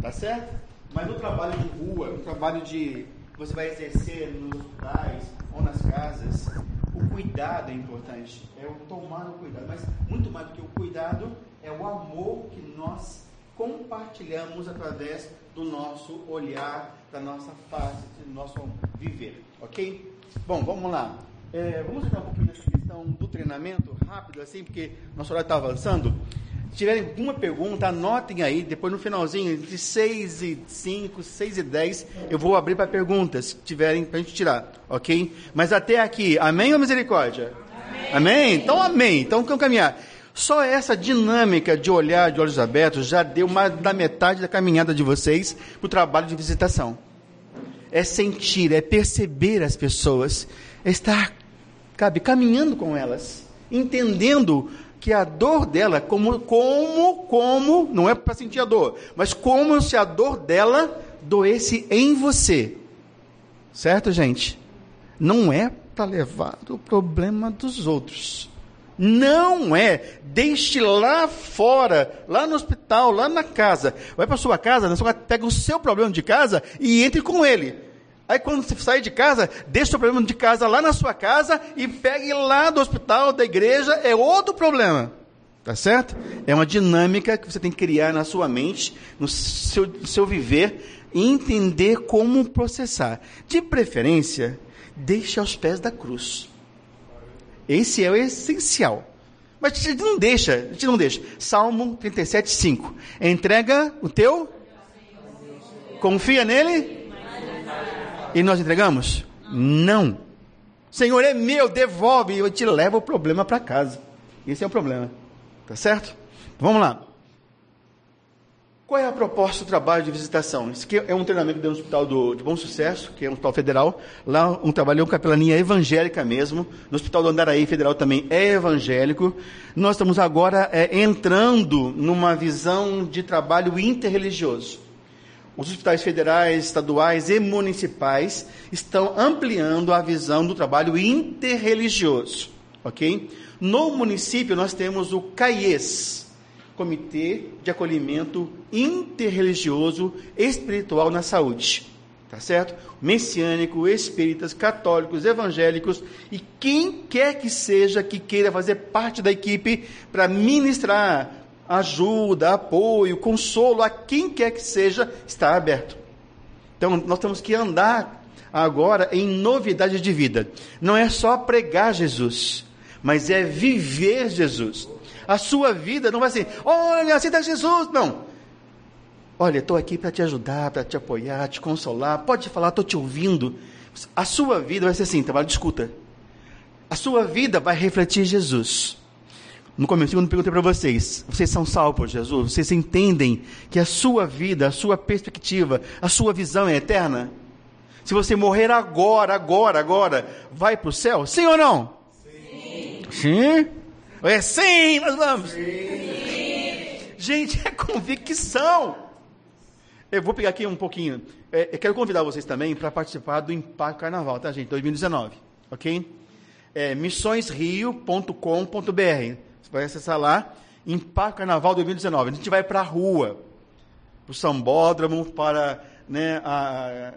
Tá certo? Mas no trabalho de rua, no trabalho de. Você vai exercer nos hospitais ou nas casas, o cuidado é importante. É o tomar o cuidado. Mas muito mais do que o cuidado, é o amor que nós compartilhamos através do nosso olhar, da nossa face, do nosso viver, ok? Bom, vamos lá. É, vamos entrar um pouquinho nessa questão do treinamento, rápido assim, porque nosso horário está avançando. Se tiverem alguma pergunta, anotem aí, depois no finalzinho, entre 6 e 5, 6 e 10, eu vou abrir para perguntas, se tiverem para a gente tirar, ok? Mas até aqui, amém ou misericórdia? Amém? amém? Então, amém. Então, vamos caminhar. Só essa dinâmica de olhar de olhos abertos já deu mais da metade da caminhada de vocês para o trabalho de visitação. É sentir, é perceber as pessoas, é estar, cabe, caminhando com elas, entendendo que a dor dela, como, como, como, não é para sentir a dor, mas como se a dor dela doesse em você. Certo, gente? Não é para levar o problema dos outros. Não é. Deixe lá fora, lá no hospital, lá na casa. Vai para sua casa, na sua casa, pega o seu problema de casa e entre com ele. Aí quando você sair de casa, deixe o seu problema de casa lá na sua casa e pegue lá do hospital, da igreja, é outro problema. Tá certo? É uma dinâmica que você tem que criar na sua mente, no seu, no seu viver, e entender como processar. De preferência, deixe aos pés da cruz. Esse é o essencial. Mas a gente não deixa, a gente não deixa. Salmo 37, 5. Entrega o teu? Confia nele? E nós entregamos? Não. Senhor é meu, devolve eu te levo o problema para casa. Esse é o problema. Tá certo? Vamos lá. Qual é a proposta do trabalho de visitação? Isso aqui é um treinamento do Hospital do, de Bom Sucesso, que é um hospital federal. Lá um trabalho com capelania evangélica mesmo. No Hospital do Andaraí Federal também é evangélico. Nós estamos agora é, entrando numa visão de trabalho interreligioso. Os hospitais federais, estaduais e municipais estão ampliando a visão do trabalho interreligioso. Ok? No município nós temos o CAIES, Comitê de Acolhimento Interreligioso Espiritual na Saúde. Tá certo? Messiânico, espíritas, católicos, evangélicos e quem quer que seja que queira fazer parte da equipe para ministrar ajuda, apoio, consolo a quem quer que seja, está aberto. Então, nós temos que andar agora em novidade de vida. Não é só pregar Jesus, mas é viver Jesus. A sua vida não vai assim, olha, aceita Jesus. Não. Olha, estou aqui para te ajudar, para te apoiar, te consolar. Pode falar, estou te ouvindo. A sua vida vai ser assim, trabalho de escuta. A sua vida vai refletir Jesus. No começo, quando perguntei para vocês, vocês são salvos por Jesus? Vocês entendem que a sua vida, a sua perspectiva, a sua visão é eterna? Se você morrer agora, agora, agora, vai para o céu? Sim ou não? Sim. Sim? É sim, nós vamos. Sim. Gente, é convicção. Eu vou pegar aqui um pouquinho. É, eu quero convidar vocês também para participar do Impacto Carnaval, tá, gente? 2019, ok? É, missõesrio.com.br. Você vai acessar lá, Impacto Carnaval 2019. A gente vai para a rua, para o sambódromo, para né, a, a,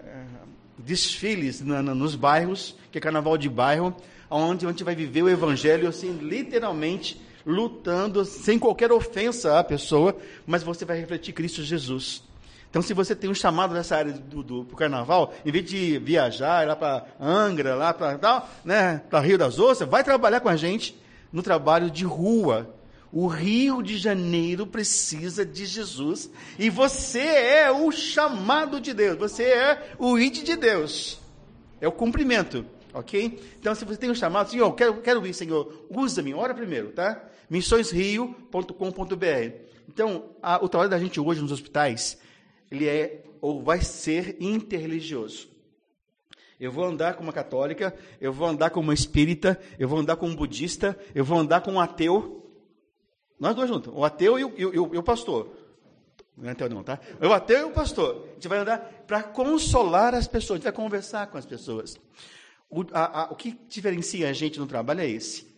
desfiles na, na, nos bairros, que é carnaval de bairro, onde a gente vai viver o evangelho, assim, literalmente lutando, sem qualquer ofensa à pessoa, mas você vai refletir Cristo Jesus. Então, se você tem um chamado nessa área do, do carnaval, em vez de viajar lá para Angra, lá para né, Rio das Ostras, vai trabalhar com a gente no trabalho de rua. O Rio de Janeiro precisa de Jesus e você é o chamado de Deus, você é o ID de Deus. É o cumprimento, ok? Então, se você tem um chamado, Senhor, quero, quero ir, Senhor, usa-me, ora primeiro, tá? Missõesrio.com.br. Então, a, o trabalho da gente hoje nos hospitais ele é ou vai ser interreligioso. Eu vou andar com uma católica, eu vou andar com uma espírita, eu vou andar com um budista, eu vou andar com um ateu. Nós dois juntos, o ateu e o, e o, e o pastor. Não é ateu não, tá? O ateu e o pastor. A gente vai andar para consolar as pessoas, a gente vai conversar com as pessoas. O, a, a, o que diferencia a gente no trabalho é esse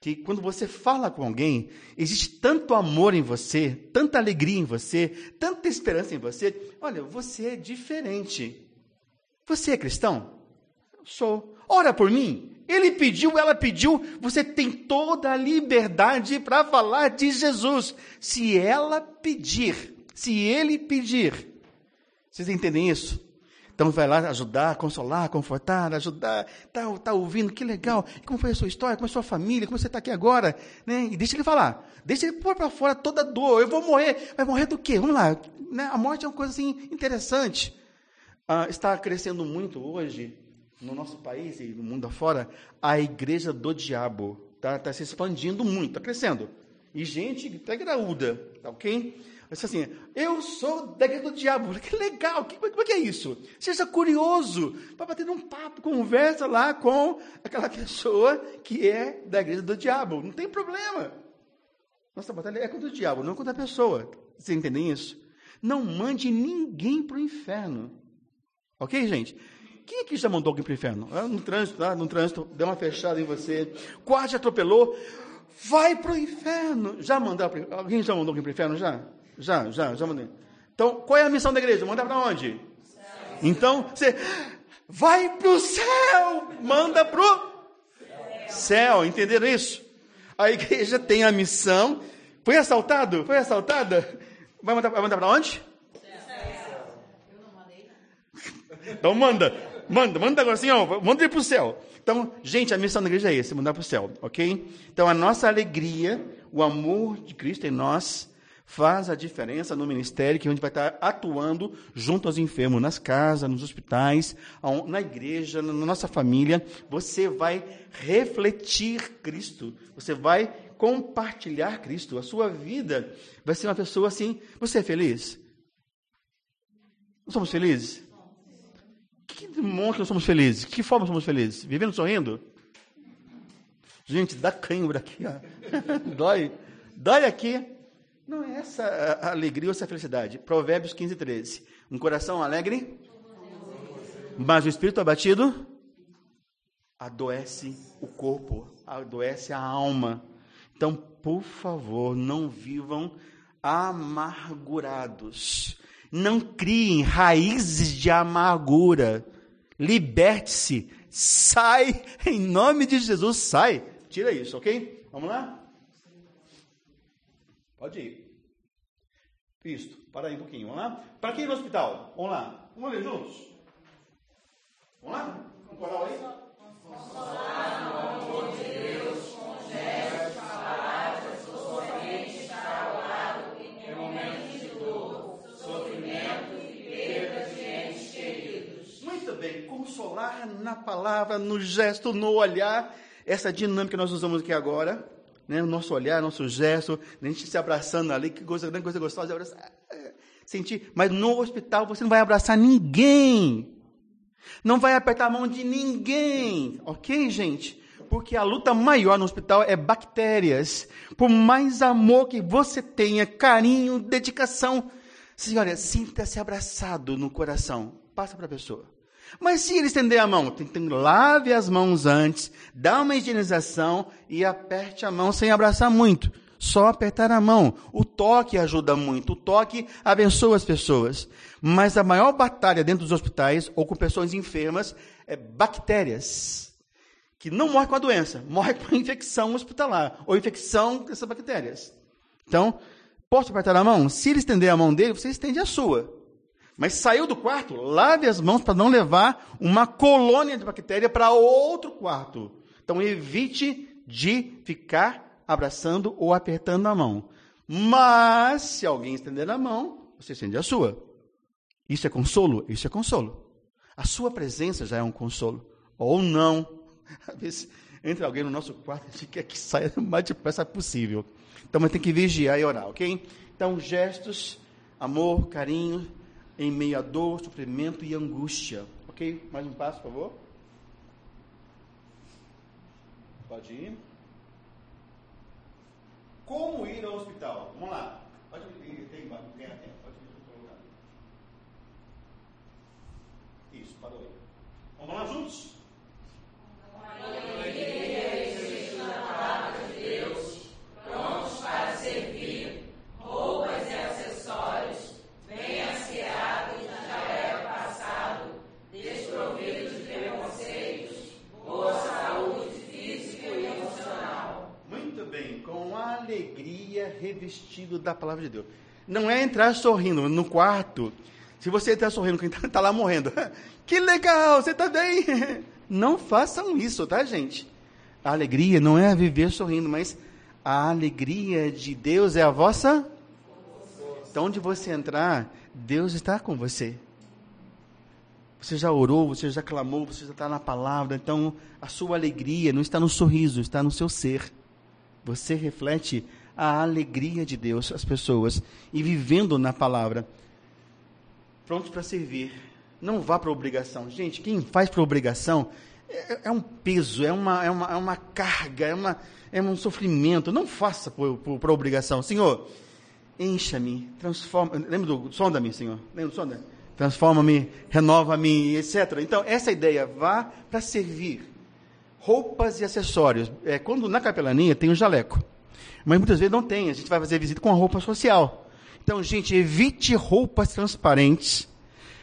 que quando você fala com alguém, existe tanto amor em você, tanta alegria em você, tanta esperança em você. Olha, você é diferente. Você é cristão? Sou. Ora por mim. Ele pediu, ela pediu. Você tem toda a liberdade para falar de Jesus. Se ela pedir, se ele pedir. Vocês entendem isso? Então vai lá ajudar, consolar, confortar, ajudar, tá, tá ouvindo, que legal, como foi a sua história, como é a sua família, como você está aqui agora, né? E deixa ele falar, deixa ele pôr para fora toda a dor, eu vou morrer, vai morrer do quê? Vamos lá, né? a morte é uma coisa assim interessante. Ah, está crescendo muito hoje, no nosso país e no mundo afora, a igreja do diabo, está tá se expandindo muito, está crescendo. E gente até graúda, tá ok? Mas assim, eu sou da igreja do diabo. Que legal, que, como é que é isso? Seja curioso, para bater um papo, conversa lá com aquela pessoa que é da igreja do diabo. Não tem problema. Nossa batalha é contra o diabo, não contra a pessoa. Vocês entendem isso? Não mande ninguém para o inferno. Ok, gente? Quem aqui já mandou alguém para o inferno? Ah, no trânsito, tá? no trânsito, deu uma fechada em você, quase atropelou, vai para o inferno. Já mandaram, alguém já mandou alguém para o inferno? Já? Já, já, já mandei. Então, qual é a missão da igreja? Mandar para onde? Então, você vai para o céu, manda para o céu, entenderam isso? A igreja tem a missão. Foi assaltado? Foi assaltada? Vai mandar, vai mandar para onde? Então manda, manda, manda agora assim, ó, manda ir para o céu. Então, gente, a missão da igreja é essa, mandar para o céu, ok? Então, a nossa alegria, o amor de Cristo em nós, faz a diferença no ministério que a gente vai estar atuando junto aos enfermos, nas casas, nos hospitais, na igreja, na nossa família. Você vai refletir Cristo, você vai compartilhar Cristo. A sua vida vai ser uma pessoa assim. Você é feliz? Não somos felizes? Que monte nós somos felizes? Que forma somos felizes? Vivendo sorrindo? Gente, dá cãibra aqui, ó. dói. Dói aqui. Não é essa a alegria ou essa felicidade. Provérbios 15, 13. Um coração alegre, mas o espírito abatido adoece o corpo, adoece a alma. Então, por favor, não vivam amargurados. Não criem raízes de amargura. Liberte-se. Sai, em nome de Jesus, sai. Tira isso, ok? Vamos lá? Pode ir. Isso, para aí um pouquinho, vamos lá? Para quem no hospital? Vamos lá. Vamos ver juntos? Vamos lá? Um coral aí? Consolar no amor de Deus, com gestos, palavras, socialmente estar ao lado em momentos de dor, sofrimento e perda de entes queridos. Muito bem, consolar na palavra, no gesto, no olhar, essa dinâmica que nós usamos aqui agora né? o nosso olhar, nosso gesto, a gente se abraçando ali, que coisa, que coisa gostosa, abraçar, é, sentir. Mas no hospital você não vai abraçar ninguém. Não vai apertar a mão de ninguém. Ok, gente? Porque a luta maior no hospital é bactérias. Por mais amor que você tenha, carinho, dedicação, senhora, sinta-se abraçado no coração. Passa para a pessoa. Mas se ele estender a mão, lave as mãos antes, dá uma higienização e aperte a mão sem abraçar muito. Só apertar a mão. O toque ajuda muito. O toque abençoa as pessoas. Mas a maior batalha dentro dos hospitais ou com pessoas enfermas é bactérias. Que não morre com a doença, morre com a infecção hospitalar ou infecção dessas bactérias. Então, posso apertar a mão? Se ele estender a mão dele, você estende a sua. Mas saiu do quarto, lave as mãos para não levar uma colônia de bactéria para outro quarto. Então, evite de ficar abraçando ou apertando a mão. Mas, se alguém estender a mão, você estende a sua. Isso é consolo? Isso é consolo. A sua presença já é um consolo. Ou não. Às vezes, entra alguém no nosso quarto, a gente quer que saia o mais depressa possível. Então, tem que vigiar e orar, ok? Então, gestos, amor, carinho, em meio a dor, sofrimento e angústia. Ok? Mais um passo, por favor. Pode ir. Como ir ao hospital? Vamos lá. Pode ir, tem, tem, tem, pode ir Isso, parou aí. Vamos lá juntos? Revestido da palavra de Deus. Não é entrar sorrindo no quarto. Se você entrar sorrindo, quem está tá lá morrendo. Que legal, você está bem. Não façam isso, tá, gente? A alegria não é viver sorrindo, mas a alegria de Deus é a vossa. Então, onde você entrar, Deus está com você. Você já orou, você já clamou, você já está na palavra. Então, a sua alegria não está no sorriso, está no seu ser. Você reflete a alegria de Deus às pessoas e vivendo na palavra. Prontos para servir. Não vá para obrigação. Gente, quem faz para obrigação é, é, um peso, é uma, é, uma, é uma carga, é, uma, é um sofrimento. Não faça para obrigação. Senhor, encha-me, transforma. Lembra do sonda-me, Senhor? Lembra do sonda? Transforma-me, renova-me, etc. Então, essa ideia, vá para servir. Roupas e acessórios. É, quando na capelania tem o jaleco. Mas muitas vezes não tem. A gente vai fazer visita com a roupa social. Então, gente, evite roupas transparentes.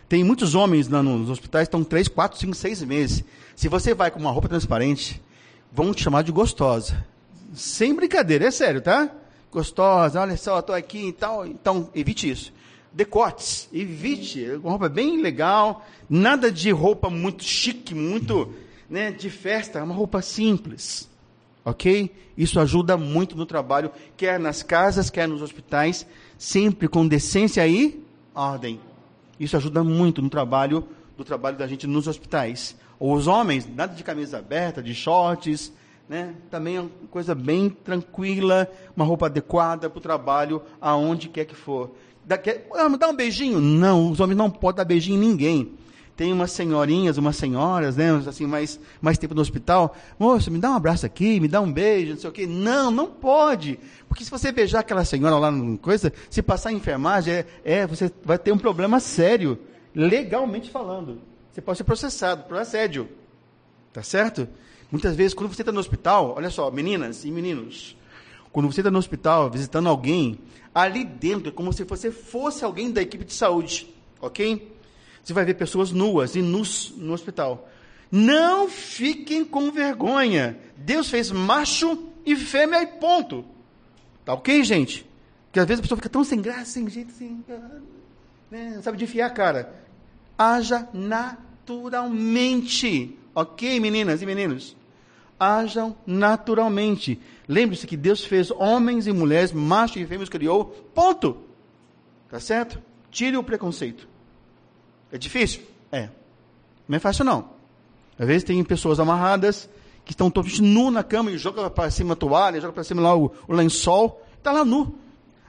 Tem muitos homens lá nos hospitais estão 3, 4, 5, 6 meses. Se você vai com uma roupa transparente, vão te chamar de gostosa. Sem brincadeira, é sério, tá? Gostosa, olha só, estou aqui e tal. Então, evite isso. Decotes, evite. Uma roupa bem legal. Nada de roupa muito chique, muito né, de festa. Uma roupa simples. Ok? Isso ajuda muito no trabalho, quer nas casas, quer nos hospitais, sempre com decência e ordem. Isso ajuda muito no trabalho, do trabalho da gente nos hospitais. Os homens, nada de camisa aberta, de shorts, né? Também é uma coisa bem tranquila, uma roupa adequada para o trabalho, aonde quer que for. Dá, quer, ah, dá um beijinho? Não, os homens não podem dar beijinho em ninguém tem umas senhorinhas, umas senhoras, né, assim, mais, mais tempo no hospital, moço, me dá um abraço aqui, me dá um beijo, não sei o quê. Não, não pode. Porque se você beijar aquela senhora lá no coisa, se passar em enfermagem, é, é, você vai ter um problema sério, legalmente falando. Você pode ser processado por assédio. Tá certo? Muitas vezes, quando você está no hospital, olha só, meninas e meninos, quando você está no hospital visitando alguém, ali dentro é como se você fosse alguém da equipe de saúde, ok? Você vai ver pessoas nuas e nus no hospital. Não fiquem com vergonha. Deus fez macho e fêmea e ponto. Tá ok, gente? Porque às vezes a pessoa fica tão sem graça, sem jeito, assim, né? sabe de enfiar a cara. Haja naturalmente. Ok, meninas e meninos? Hajam naturalmente. Lembre-se que Deus fez homens e mulheres, macho e fêmeas criou, ponto. Tá certo? Tire o preconceito. É difícil? É. Não é fácil não. Às vezes tem pessoas amarradas que estão todos nu na cama e joga para cima a toalha, joga para cima lá o, o lençol, está lá nu.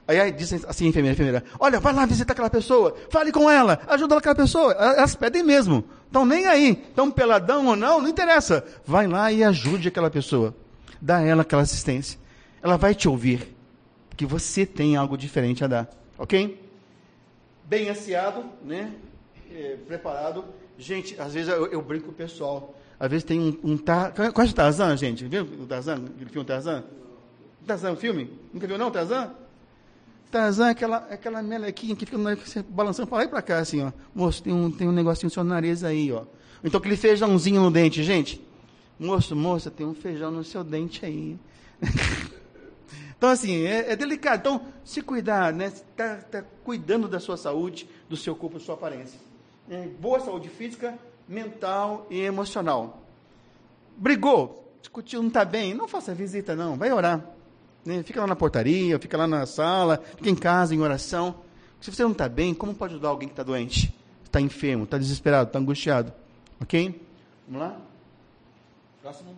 Aí, aí diz assim a enfermeira, enfermeira, olha, vai lá visitar aquela pessoa, fale com ela, ajuda aquela pessoa. Elas pedem mesmo. Estão nem aí. Estão peladão ou não, não interessa. Vai lá e ajude aquela pessoa. Dá a ela aquela assistência. Ela vai te ouvir. Porque você tem algo diferente a dar. Ok? Bem assiado, né? É, preparado. Gente, às vezes eu, eu, brinco com o pessoal. Às vezes tem um. um tar... Conhece o Tarzan, gente? Viu o Tarzan? Aquele filme Tarzan? Tarzan, um filme? Nunca viu, não, Tarzan? Tarzan é aquela, aquela melequinha que fica balançando para lá e para cá, assim, ó. Moço, tem um, tem um negocinho no seu nariz aí, ó. Então aquele feijãozinho no dente, gente. Moço, moça, tem um feijão no seu dente aí. então, assim, é, é, delicado. Então, se cuidar, né? Está tá cuidando da sua saúde, do seu corpo, da sua aparência. Boa saúde física, mental e emocional. Brigou, discutiu, não está bem, não faça visita, não. Vai orar. Né? Fica lá na portaria, fica lá na sala, fica em casa, em oração. Se você não está bem, como pode ajudar alguém que está doente? Está enfermo, está desesperado, está angustiado. Ok? Vamos lá? Próximo.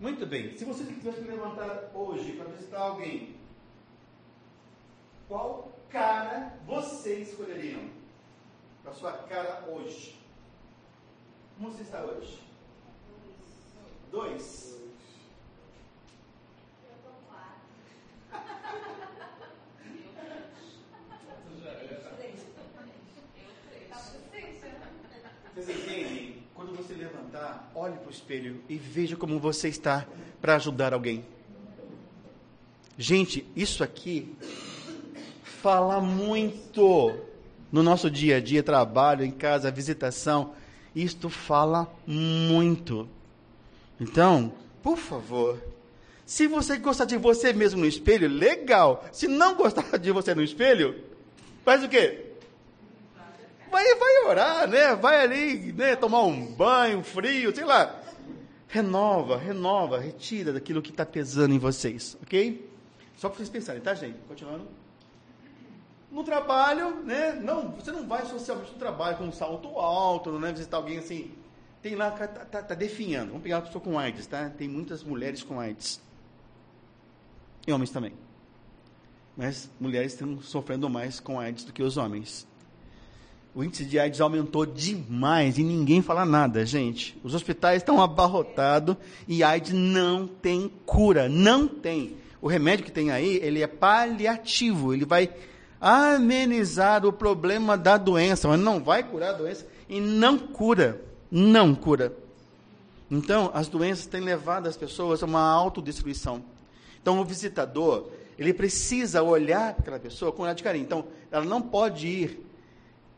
Muito bem. Se você tivesse que levantar hoje para visitar alguém, qual cara vocês escolheriam para sua cara hoje? Como você está hoje? Dois. Vocês entendem? Quando você levantar, olhe para o espelho e veja como você está para ajudar alguém. Gente, isso aqui fala muito no nosso dia a dia, trabalho, em casa, visitação. Isto fala muito. Então, por favor, se você gostar de você mesmo no espelho, legal. Se não gostar de você no espelho, faz o quê? vai, vai orar, né? Vai ali, né? Tomar um banho frio, sei lá. Renova, renova, retira daquilo que está pesando em vocês, ok? Só para vocês pensarem, tá, gente? Continuando. No trabalho, né? Não, você não vai socialmente no trabalho com um salto alto, né? Visitar alguém assim. Tem lá, tá, tá, tá definhando. Vamos pegar uma pessoa com AIDS, tá? Tem muitas mulheres com AIDS. E homens também. Mas mulheres estão sofrendo mais com AIDS do que os homens. O índice de AIDS aumentou demais e ninguém fala nada, gente. Os hospitais estão abarrotados e AIDS não tem cura, não tem. O remédio que tem aí, ele é paliativo, ele vai amenizar o problema da doença, mas não vai curar a doença e não cura, não cura. Então, as doenças têm levado as pessoas a uma autodestruição. Então, o visitador, ele precisa olhar para aquela pessoa com olhar de carinho. Então, ela não pode ir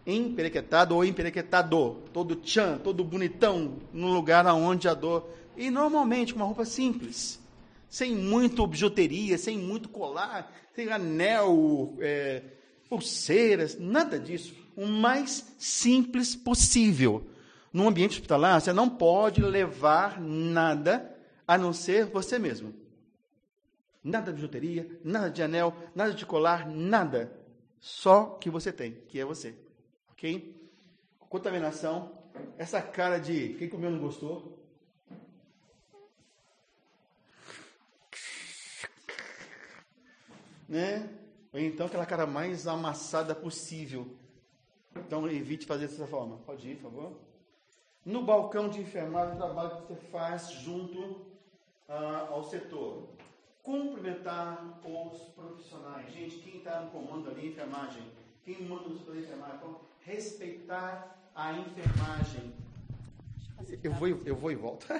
emperequetado ou emperequetado, todo tchan, todo bonitão, no lugar aonde a dor. E normalmente com uma roupa simples, sem muito bijuteria, sem muito colar, sem anel, é, pulseiras, nada disso. O mais simples possível. Num ambiente hospitalar, você não pode levar nada a não ser você mesmo. Nada de bijuteria, nada de anel, nada de colar, nada. Só que você tem, que é você. Ok? Contaminação. Essa cara de quem comeu não gostou. Né? Ou então aquela cara mais amassada possível. Então evite fazer dessa forma. Pode ir, por favor. No balcão de enfermagem, o trabalho que você faz junto ah, ao setor. Cumprimentar os profissionais. Gente, quem está no comando ali, enfermagem? Quem manda o setor de enfermagem? Então, respeitar a enfermagem. Eu vou, eu vou e volto.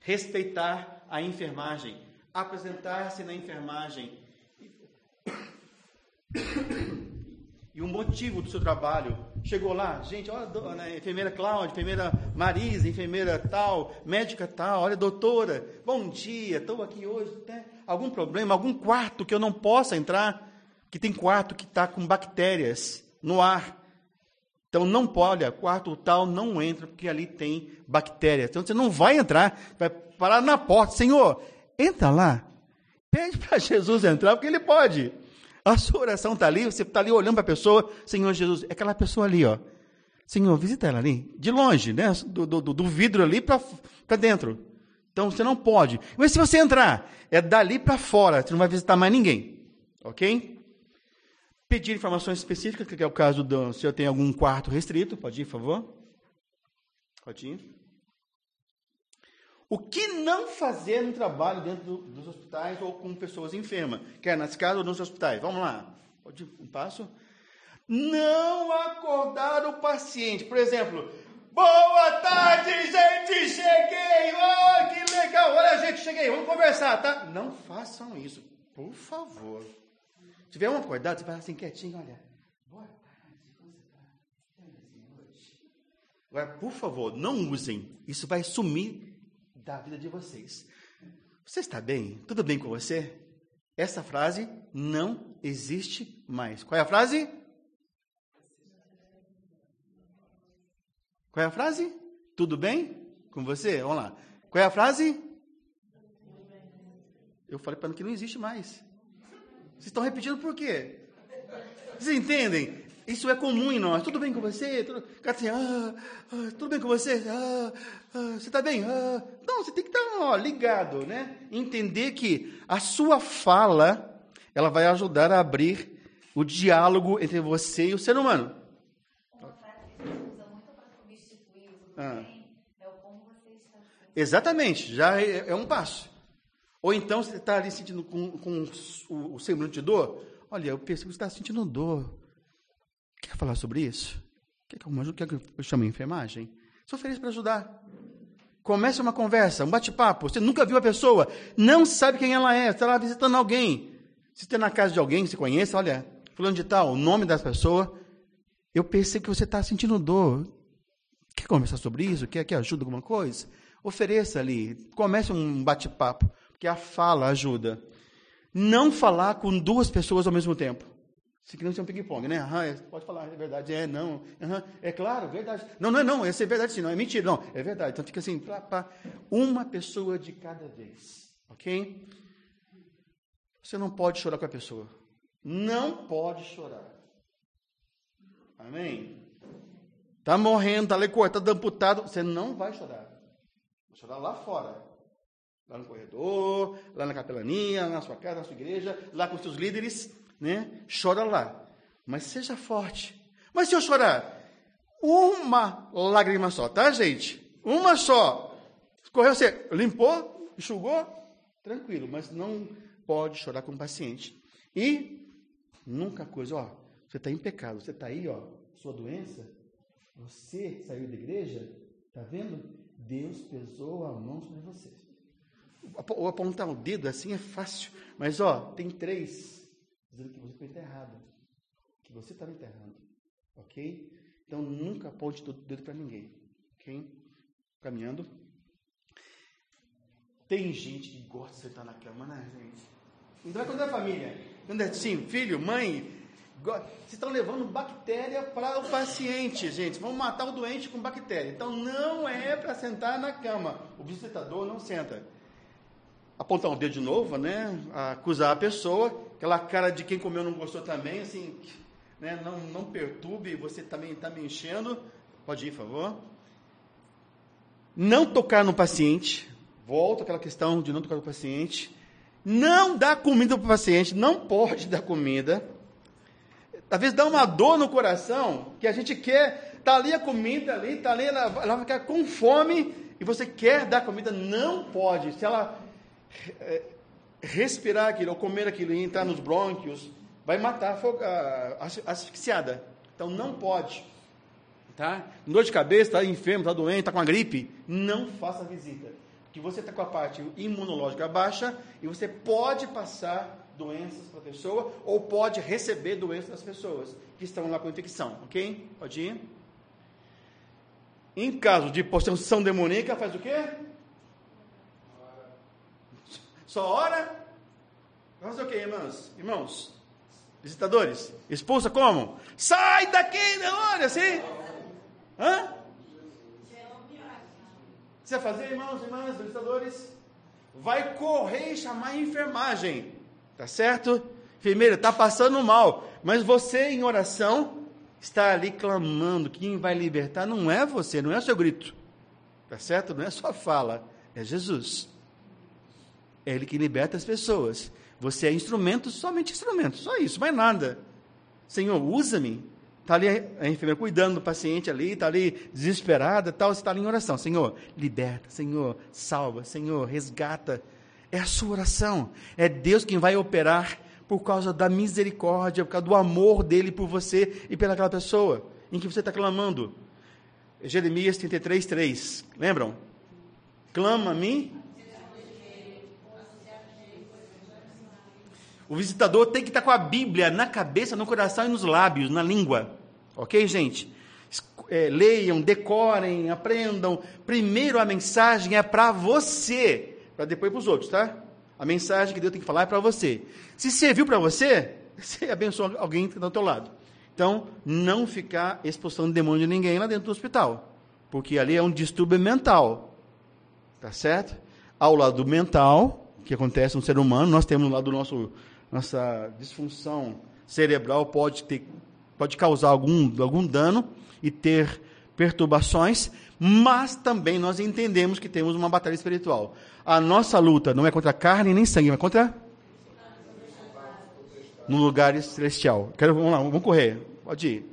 respeitar a enfermagem. Apresentar-se na enfermagem. E o motivo do seu trabalho. Chegou lá, gente, olha, né, enfermeira Cláudia, enfermeira Marisa, enfermeira tal, médica tal, olha, doutora, bom dia, estou aqui hoje. Tem algum problema, algum quarto que eu não possa entrar? que tem quarto que está com bactérias no ar. Então não pode, olha, quarto tal não entra porque ali tem bactérias. Então você não vai entrar, vai parar na porta. Senhor, entra lá. Pede para Jesus entrar, porque ele pode. A sua oração está ali, você está ali olhando para a pessoa, Senhor Jesus, é aquela pessoa ali, ó. Senhor, visita ela ali, de longe, né? Do, do, do vidro ali para dentro. Então você não pode. Mas se você entrar, é dali para fora, você não vai visitar mais ninguém. Ok? pedir informações específicas, que é o caso do. Se eu tenho algum quarto restrito, pode ir, por favor? Pode ir. O que não fazer no trabalho dentro do, dos hospitais ou com pessoas enfermas, quer nas casas ou nos hospitais? Vamos lá. Pode um passo. Não acordar o paciente. Por exemplo, boa tarde, gente, cheguei. Oh, que legal. Olha, gente, cheguei. Vamos conversar, tá? Não façam isso, por favor. Se tiver um acordado, você vai assim quietinho, olha. Boa tarde, como você está? Agora, por favor, não usem. Isso vai sumir da vida de vocês. Você está bem? Tudo bem com você? Essa frase não existe mais. Qual é a frase? Qual é a frase? Tudo bem com você? Vamos lá. Qual é a frase? Eu falei para que não existe mais. Vocês estão repetindo por quê? Vocês entendem? Isso é comum em nós. Tudo bem com você? Tudo, assim, ah, ah, tudo bem com você? Ah, ah você está bem? Ah. Não, você tem que estar ó, ligado, né? Entender que a sua fala ela vai ajudar a abrir o diálogo entre você e o ser humano. Ah. Exatamente, já é, é, um passo. Ou então você está ali sentindo com, com o, o semblante de dor. Olha, eu percebo que você está sentindo dor. Quer falar sobre isso? Quer que eu? Quer que eu chame a enfermagem? Se ofereça para ajudar. Comece uma conversa, um bate-papo. Você nunca viu a pessoa, não sabe quem ela é, está lá visitando alguém. Se está na casa de alguém, se conhece, olha, fulano de tal, o nome das pessoas. Eu percebo que você está sentindo dor. Quer conversar sobre isso? Quer que ajude alguma coisa? Ofereça ali. Comece um bate-papo, porque a fala ajuda. Não falar com duas pessoas ao mesmo tempo. Se que não um ping-pong, né? Ah, é, pode falar, é verdade, é, não. Uhum, é claro, verdade. Não, não é não, essa é verdade sim, não, é mentira, não, é verdade. Então fica assim, uma pessoa de cada vez, ok? Você não pode chorar com a pessoa. Não pode chorar. Amém? Está morrendo, está ali cortado, amputado. Você não vai chorar. Vai chorar lá fora. Lá no corredor, lá na capelania, na sua casa, na sua igreja, lá com seus líderes né? Chora lá. Mas seja forte. Mas se eu chorar, uma lágrima só, tá, gente? Uma só. Correu, você limpou, enxugou, tranquilo, mas não pode chorar com o paciente. E nunca coisa, ó, você está em pecado, você está aí, ó, sua doença, você saiu da igreja, tá vendo? Deus pesou a mão sobre você. O apontar o dedo assim é fácil, mas ó, tem três dizendo que você foi enterrado, que você estava enterrando, ok? Então nunca aponte o dedo para ninguém, ok? Caminhando. Tem gente que gosta de sentar na cama, né, gente? Então, quando é família, quando é sim, filho, mãe, vocês estão levando bactéria para o paciente, gente. Vamos matar o doente com bactéria. Então não é para sentar na cama. O visitador não senta apontar um dedo de novo, né? Acusar a pessoa, aquela cara de quem comeu não gostou também, assim, né? Não, não perturbe, você também está me enchendo. Pode ir, por favor. Não tocar no paciente. Volta aquela questão de não tocar no paciente. Não dar comida para o paciente, não pode dar comida. Talvez dá uma dor no coração que a gente quer, tá ali a comida ali, tá ali, ela, ela ficar com fome e você quer dar comida, não pode. Se ela é, respirar aquilo, ou comer aquilo e entrar nos brônquios, vai matar a asfixiada. Então não pode. Tá? Dor de cabeça, está enfermo, está doente, está com a gripe, não faça visita. Porque você está com a parte imunológica baixa e você pode passar doenças para a pessoa ou pode receber doenças das pessoas que estão lá com infecção, ok? Pode ir. Em caso de possessão demoníaca, faz o quê? Só ora. Vamos fazer o que, irmãos? Irmãos, visitadores, expulsa como? Sai daqui, olha assim. Hã? Você vai fazer, irmãos, irmãs, visitadores? Vai correr e chamar a enfermagem. Tá certo? Enfermeira, está passando mal. Mas você, em oração, está ali clamando. Quem vai libertar não é você, não é o seu grito. Tá certo? Não é sua fala. É Jesus. É Ele que liberta as pessoas. Você é instrumento, somente instrumento, só isso, mais nada. Senhor, usa-me. Está ali a enfermeira cuidando do paciente ali, está ali desesperada, tal, você está ali em oração. Senhor, liberta, Senhor, salva, Senhor, resgata. É a sua oração. É Deus quem vai operar por causa da misericórdia, por causa do amor dele por você e pelaquela pessoa em que você está clamando. Jeremias 33, 3. Lembram? Clama a mim. O visitador tem que estar com a Bíblia na cabeça, no coração e nos lábios, na língua. Ok, gente? É, leiam, decorem, aprendam. Primeiro a mensagem é para você, para depois para os outros, tá? A mensagem que Deus tem que falar é para você. Se serviu para você, você abençoa alguém que está do teu lado. Então, não ficar expulsando demônio de ninguém lá dentro do hospital, porque ali é um distúrbio mental. Tá certo? Ao lado mental, que acontece no ser humano, nós temos lá do nosso nossa disfunção cerebral pode ter pode causar algum algum dano e ter perturbações, mas também nós entendemos que temos uma batalha espiritual. A nossa luta não é contra carne nem sangue, mas contra no lugar celestial. Quero, vamos lá, vamos correr. Pode ir.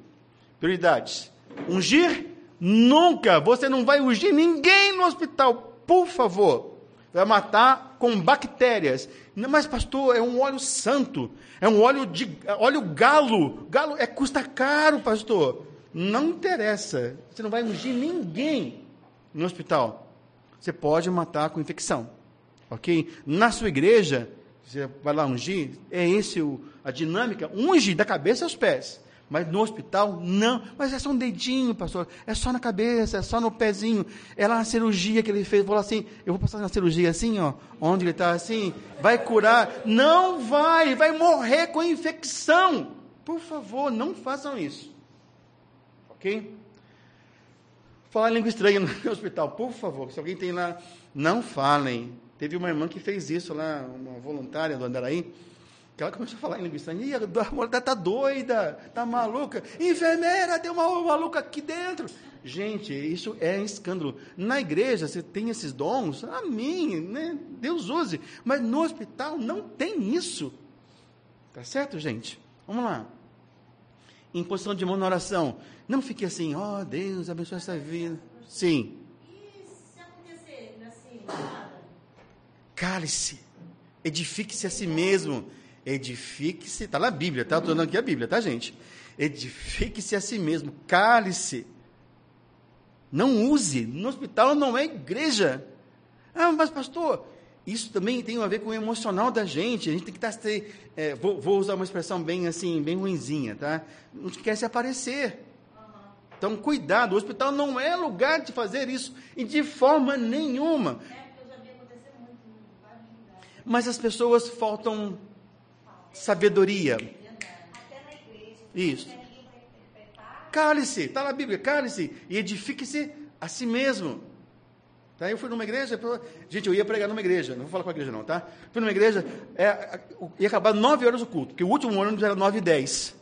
Prioridades. Ungir? Nunca. Você não vai ungir ninguém no hospital. Por favor. Vai matar com bactérias. Mas, pastor, é um óleo santo. É um óleo de óleo galo. Galo é custa caro, pastor. Não interessa. Você não vai ungir ninguém no hospital. Você pode matar com infecção. Ok? Na sua igreja, você vai lá ungir, é esse o, a dinâmica, unge da cabeça aos pés. Mas no hospital, não. Mas é só um dedinho, pastor. É só na cabeça, é só no pezinho. É lá na cirurgia que ele fez. Falou assim: eu vou passar na cirurgia assim, ó. Onde ele está assim. Vai curar. Não vai. Vai morrer com infecção. Por favor, não façam isso. Ok? Falar língua estranha no hospital, por favor. Se alguém tem lá, não falem. Teve uma irmã que fez isso lá, uma voluntária do Andaraí, que ela começou a falar em língua estranha. Ih, a mulher está doida, está maluca. Enfermeira, tem uma maluca aqui dentro. Gente, isso é escândalo. Na igreja, você tem esses dons, amém, né? Deus use. Mas no hospital não tem isso. Tá certo, gente? Vamos lá. Em posição de mão na oração. Não fique assim, ó oh, Deus, abençoe essa vida. Sim. E se acontecer assim, Cale-se. Edifique-se a si mesmo. Edifique-se. Está na Bíblia, tá? Estou dando aqui a Bíblia, tá, gente? Edifique-se a si mesmo. Cale-se. Não use. No hospital não é igreja. Ah, mas pastor, isso também tem a ver com o emocional da gente. A gente tem que estar. Tá, é, vou, vou, usar uma expressão bem assim, bem ruinzinha, tá? Não quer se aparecer. Então, cuidado. O hospital não é lugar de fazer isso. E de forma nenhuma. Mas as pessoas faltam sabedoria. Isso. Cale-se, está na Bíblia, cale-se e edifique-se a si mesmo. Tá? Eu fui numa igreja, gente, eu ia pregar numa igreja, não vou falar com a igreja não, tá? Fui numa igreja, é, ia acabar nove horas o culto, porque o último ano era nove e dez.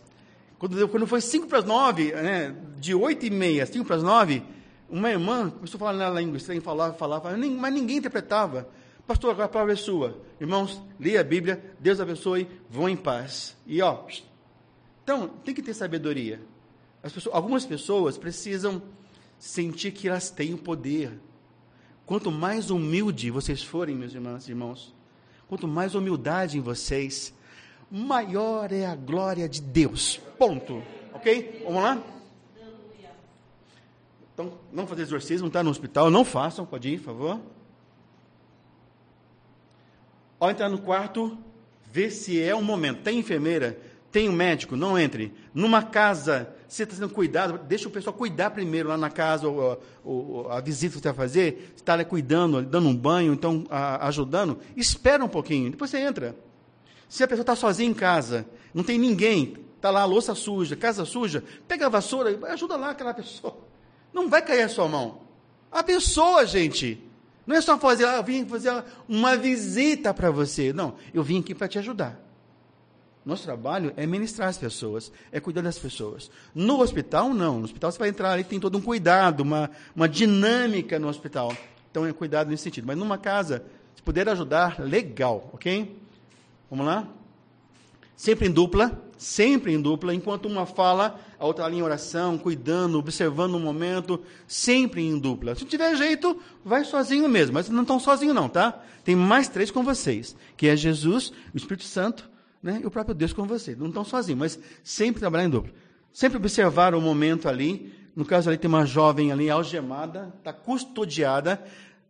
Quando, quando foi cinco para as nove, né, de oito e meia, cinco para as nove, uma irmã começou a falar na língua estranha, falava, falava, mas ninguém interpretava. Pastor, agora a palavra é sua. Irmãos, leia a Bíblia, Deus abençoe, vão em paz. E ó, então, tem que ter sabedoria. Pessoas, algumas pessoas precisam sentir que elas têm o poder. Quanto mais humilde vocês forem, meus irmãos irmãos, quanto mais humildade em vocês, maior é a glória de Deus. Ponto. Ok? Vamos lá? Então, não fazer exorcismo, está no hospital, não façam, pode ir, por favor. Ao entrar no quarto, vê se é o momento. Tem enfermeira, tem um médico, não entre. Numa casa, você está sendo cuidado, deixa o pessoal cuidar primeiro lá na casa, ou, ou a visita que você vai fazer, está ali cuidando, dando um banho, então a, ajudando. Espera um pouquinho, depois você entra. Se a pessoa está sozinha em casa, não tem ninguém, está lá louça suja, casa suja, pega a vassoura e ajuda lá aquela pessoa. Não vai cair a sua mão. Abençoa, gente. Não é só fazer, ah, eu vim fazer uma visita para você. Não, eu vim aqui para te ajudar. Nosso trabalho é ministrar as pessoas, é cuidar das pessoas. No hospital, não. No hospital você vai entrar ali, tem todo um cuidado, uma, uma dinâmica no hospital. Então é cuidado nesse sentido. Mas numa casa, se puder ajudar, legal, ok? Vamos lá? Sempre em dupla, Sempre em dupla, enquanto uma fala, a outra ali em oração, cuidando, observando o momento, sempre em dupla. Se tiver jeito, vai sozinho mesmo, mas não estão sozinhos não, tá? Tem mais três com vocês, que é Jesus, o Espírito Santo né, e o próprio Deus com vocês. Não estão sozinhos, mas sempre trabalhar em dupla. Sempre observar o momento ali. No caso ali tem uma jovem ali algemada, está custodiada.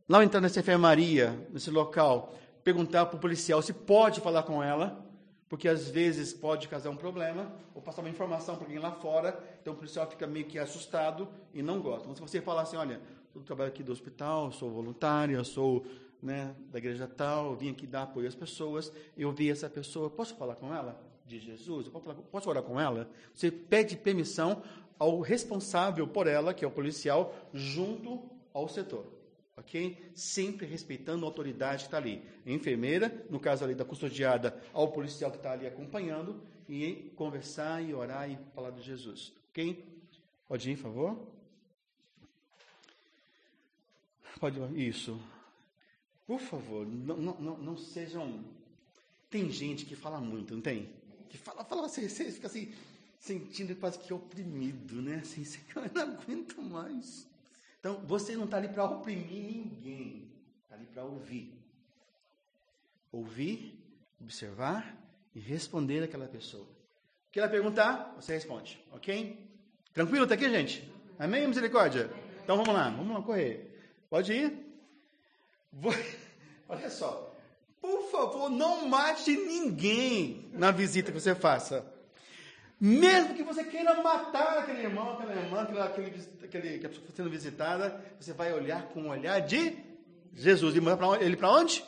Lá entrar nessa enfermaria, nesse local, perguntar para o policial se pode falar com ela, porque às vezes pode causar um problema, ou passar uma informação para alguém lá fora, então o policial fica meio que assustado e não gosta. Então, se você falar assim, olha, eu trabalho aqui do hospital, sou voluntária, sou né, da igreja tal, vim aqui dar apoio às pessoas, eu vi essa pessoa, posso falar com ela? De Jesus? Posso, falar, posso orar com ela? Você pede permissão ao responsável por ela, que é o policial, junto ao setor ok? Sempre respeitando a autoridade que está ali. A enfermeira, no caso ali da custodiada, ao policial que está ali acompanhando, e conversar e orar e falar de Jesus, ok? Pode ir, por favor? Pode ir, isso. Por favor, não, não, não, sejam. Tem gente que fala muito, não tem? Que fala, fala, você, você fica assim, sentindo quase que oprimido, né? Assim, você, não aguento mais. Então, você não está ali para oprimir ninguém, está ali para ouvir. Ouvir, observar e responder aquela pessoa. O que ela perguntar, você responde, ok? Tranquilo até aqui, gente? Amém, misericórdia? Então vamos lá, vamos lá correr. Pode ir? Vou... Olha só, por favor, não mate ninguém na visita que você faça. Mesmo que você queira matar aquele irmão, aquela irmã, aquele, aquele, aquele que a pessoa está sendo visitada, você vai olhar com o olhar de Jesus. E manda ele para onde?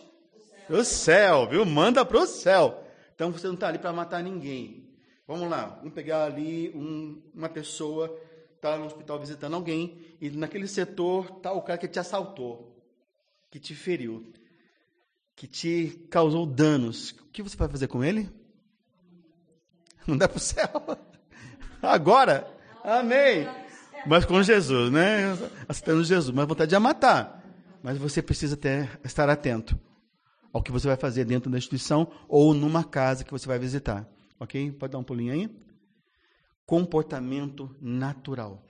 Para o céu, viu? Manda para o céu. Então você não está ali para matar ninguém. Vamos lá, vamos pegar ali um, uma pessoa, está no hospital visitando alguém, e naquele setor está o cara que te assaltou, que te feriu, que te causou danos. O que você vai fazer com ele? Não dá para o céu. Agora, amém. Mas com Jesus, né? Aceitando Jesus. Mas vontade de matar. Mas você precisa ter, estar atento ao que você vai fazer dentro da instituição ou numa casa que você vai visitar. Ok? Pode dar um pulinho aí? Comportamento natural.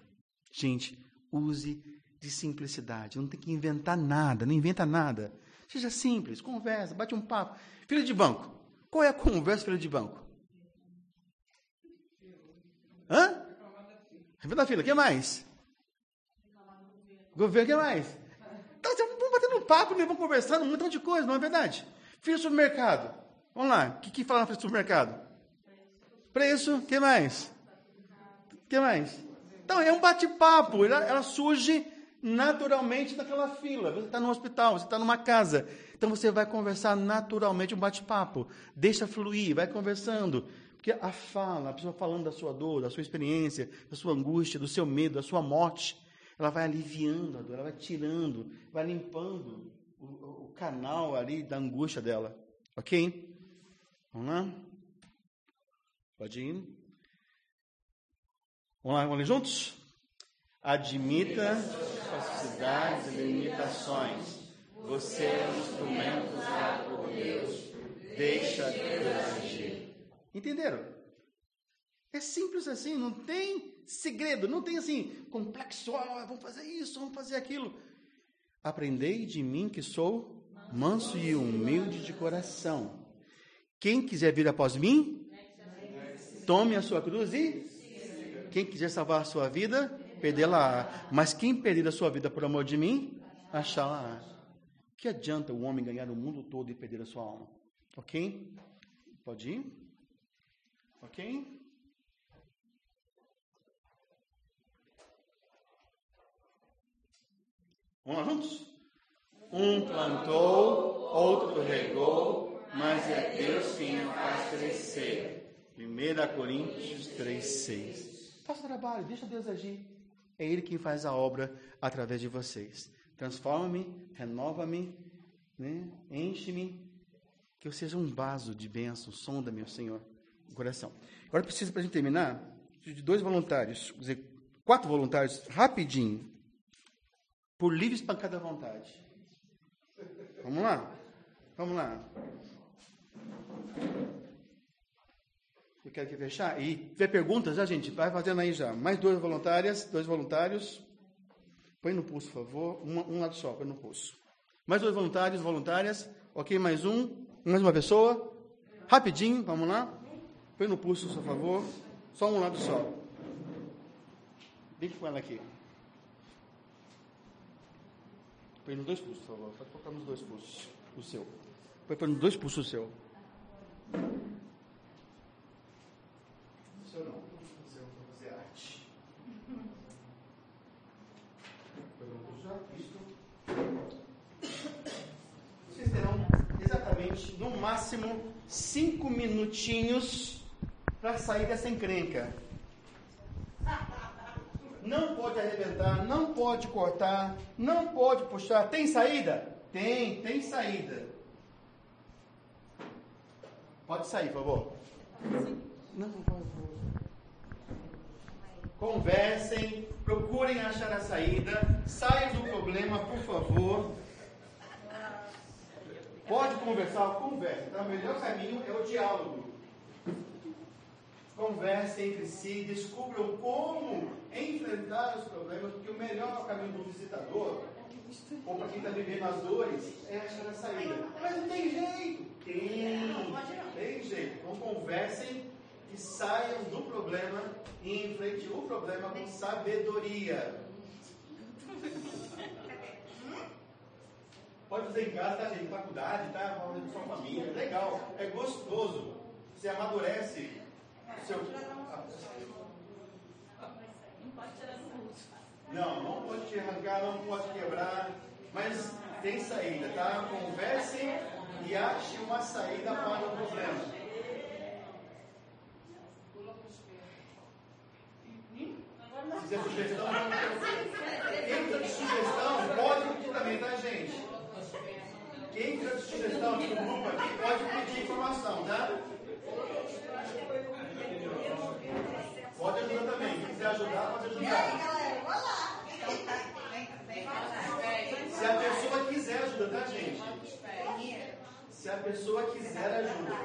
Gente, use de simplicidade. Não tem que inventar nada, não inventa nada. Seja simples, conversa, bate um papo. Filho de banco. Qual é a conversa, filho de banco? Hã? Revenda da fila. O que mais? Governo, o que mais? Então, vamos batendo papo, né? vamos conversando, um montão de coisa, não é verdade? Filho do supermercado. Vamos lá. O que, que fala na frente do supermercado? Preço. O que mais? O que mais? Então, é um bate-papo. Ela, ela surge naturalmente naquela fila. Você está no hospital, você está numa casa. Então, você vai conversar naturalmente, um bate-papo. Deixa fluir, vai conversando. Porque a fala, a pessoa falando da sua dor, da sua experiência, da sua angústia, do seu medo, da sua morte, ela vai aliviando a dor, ela vai tirando, vai limpando o, o canal ali da angústia dela. Ok? Vamos lá? Pode ir. Vamos lá, vamos ler juntos? Admita suas cidades e limitações. Você é um instrumento usado por Deus. Deixa Deus agir. Entenderam? É simples assim, não tem segredo, não tem assim, complexo, oh, vamos fazer isso, vamos fazer aquilo. Aprendei de mim que sou manso e humilde de coração. Quem quiser vir após mim, tome a sua cruz e quem quiser salvar a sua vida, perdê-la. Mas quem perder a sua vida por amor de mim, achá-la. Que adianta o homem ganhar o mundo todo e perder a sua alma? Ok? Pode ir? Ok? Vamos lá juntos? Um plantou, outro regou, mas é Deus quem o faz crescer. 1 Coríntios 3, 6. Faça o trabalho, deixa Deus agir. É Ele quem faz a obra através de vocês. Transforma-me, renova-me, né? enche-me, que eu seja um vaso de bênção, sonda, meu Senhor coração. Agora precisa, para a gente terminar, de dois voluntários, quer dizer, quatro voluntários, rapidinho, por livre espancada vontade. Vamos lá? Vamos lá. Eu quero que fechar. E ver perguntas, já, gente? Vai fazendo aí já. Mais duas voluntárias, dois voluntários. Põe no pulso, por favor. Um, um lado só, põe no pulso. Mais dois voluntários, voluntárias. Ok, mais um. Mais uma pessoa. Rapidinho, vamos lá. Põe no pulso, por favor. Só um lado só. Ligue com ela aqui. Põe nos dois pulsos, por favor. Pode colocar nos dois pulsos. O seu. Põe nos dois pulsos o seu. no máximo cinco minutinhos para sair dessa encrenca. Não pode arrebentar, não pode cortar, não pode puxar. Tem saída? Tem, tem saída. Pode sair, por favor. Não, favor. Conversem, procurem achar a saída, saiam do problema, por favor. Pode conversar, converse. Então, o melhor caminho é o diálogo. Conversem entre si, descubram como enfrentar os problemas, porque o melhor caminho do visitador, ou para quem está vivendo as dores, é achar a saída. Mas não tem jeito. Tem, tem jeito. Então conversem e saiam do problema e enfrente o problema com sabedoria. Pode fazer em casa, tá, gente? Faculdade, tá? Com sua família. Legal. É gostoso. Você amadurece seu. Não, não pode te arrancar, não pode quebrar. Mas tem saída, tá? Conversem e ache uma saída para o problema. Se quiser sugestão, entra de sugestão, pode pedir também, tá, gente? Quem quiser sugestão aqui no grupo aqui, pode pedir informação, tá? Pode ajudar também. Quem quiser ajudar, pode ajudar. Se a pessoa quiser ajuda, tá, gente? Se a pessoa quiser ajuda.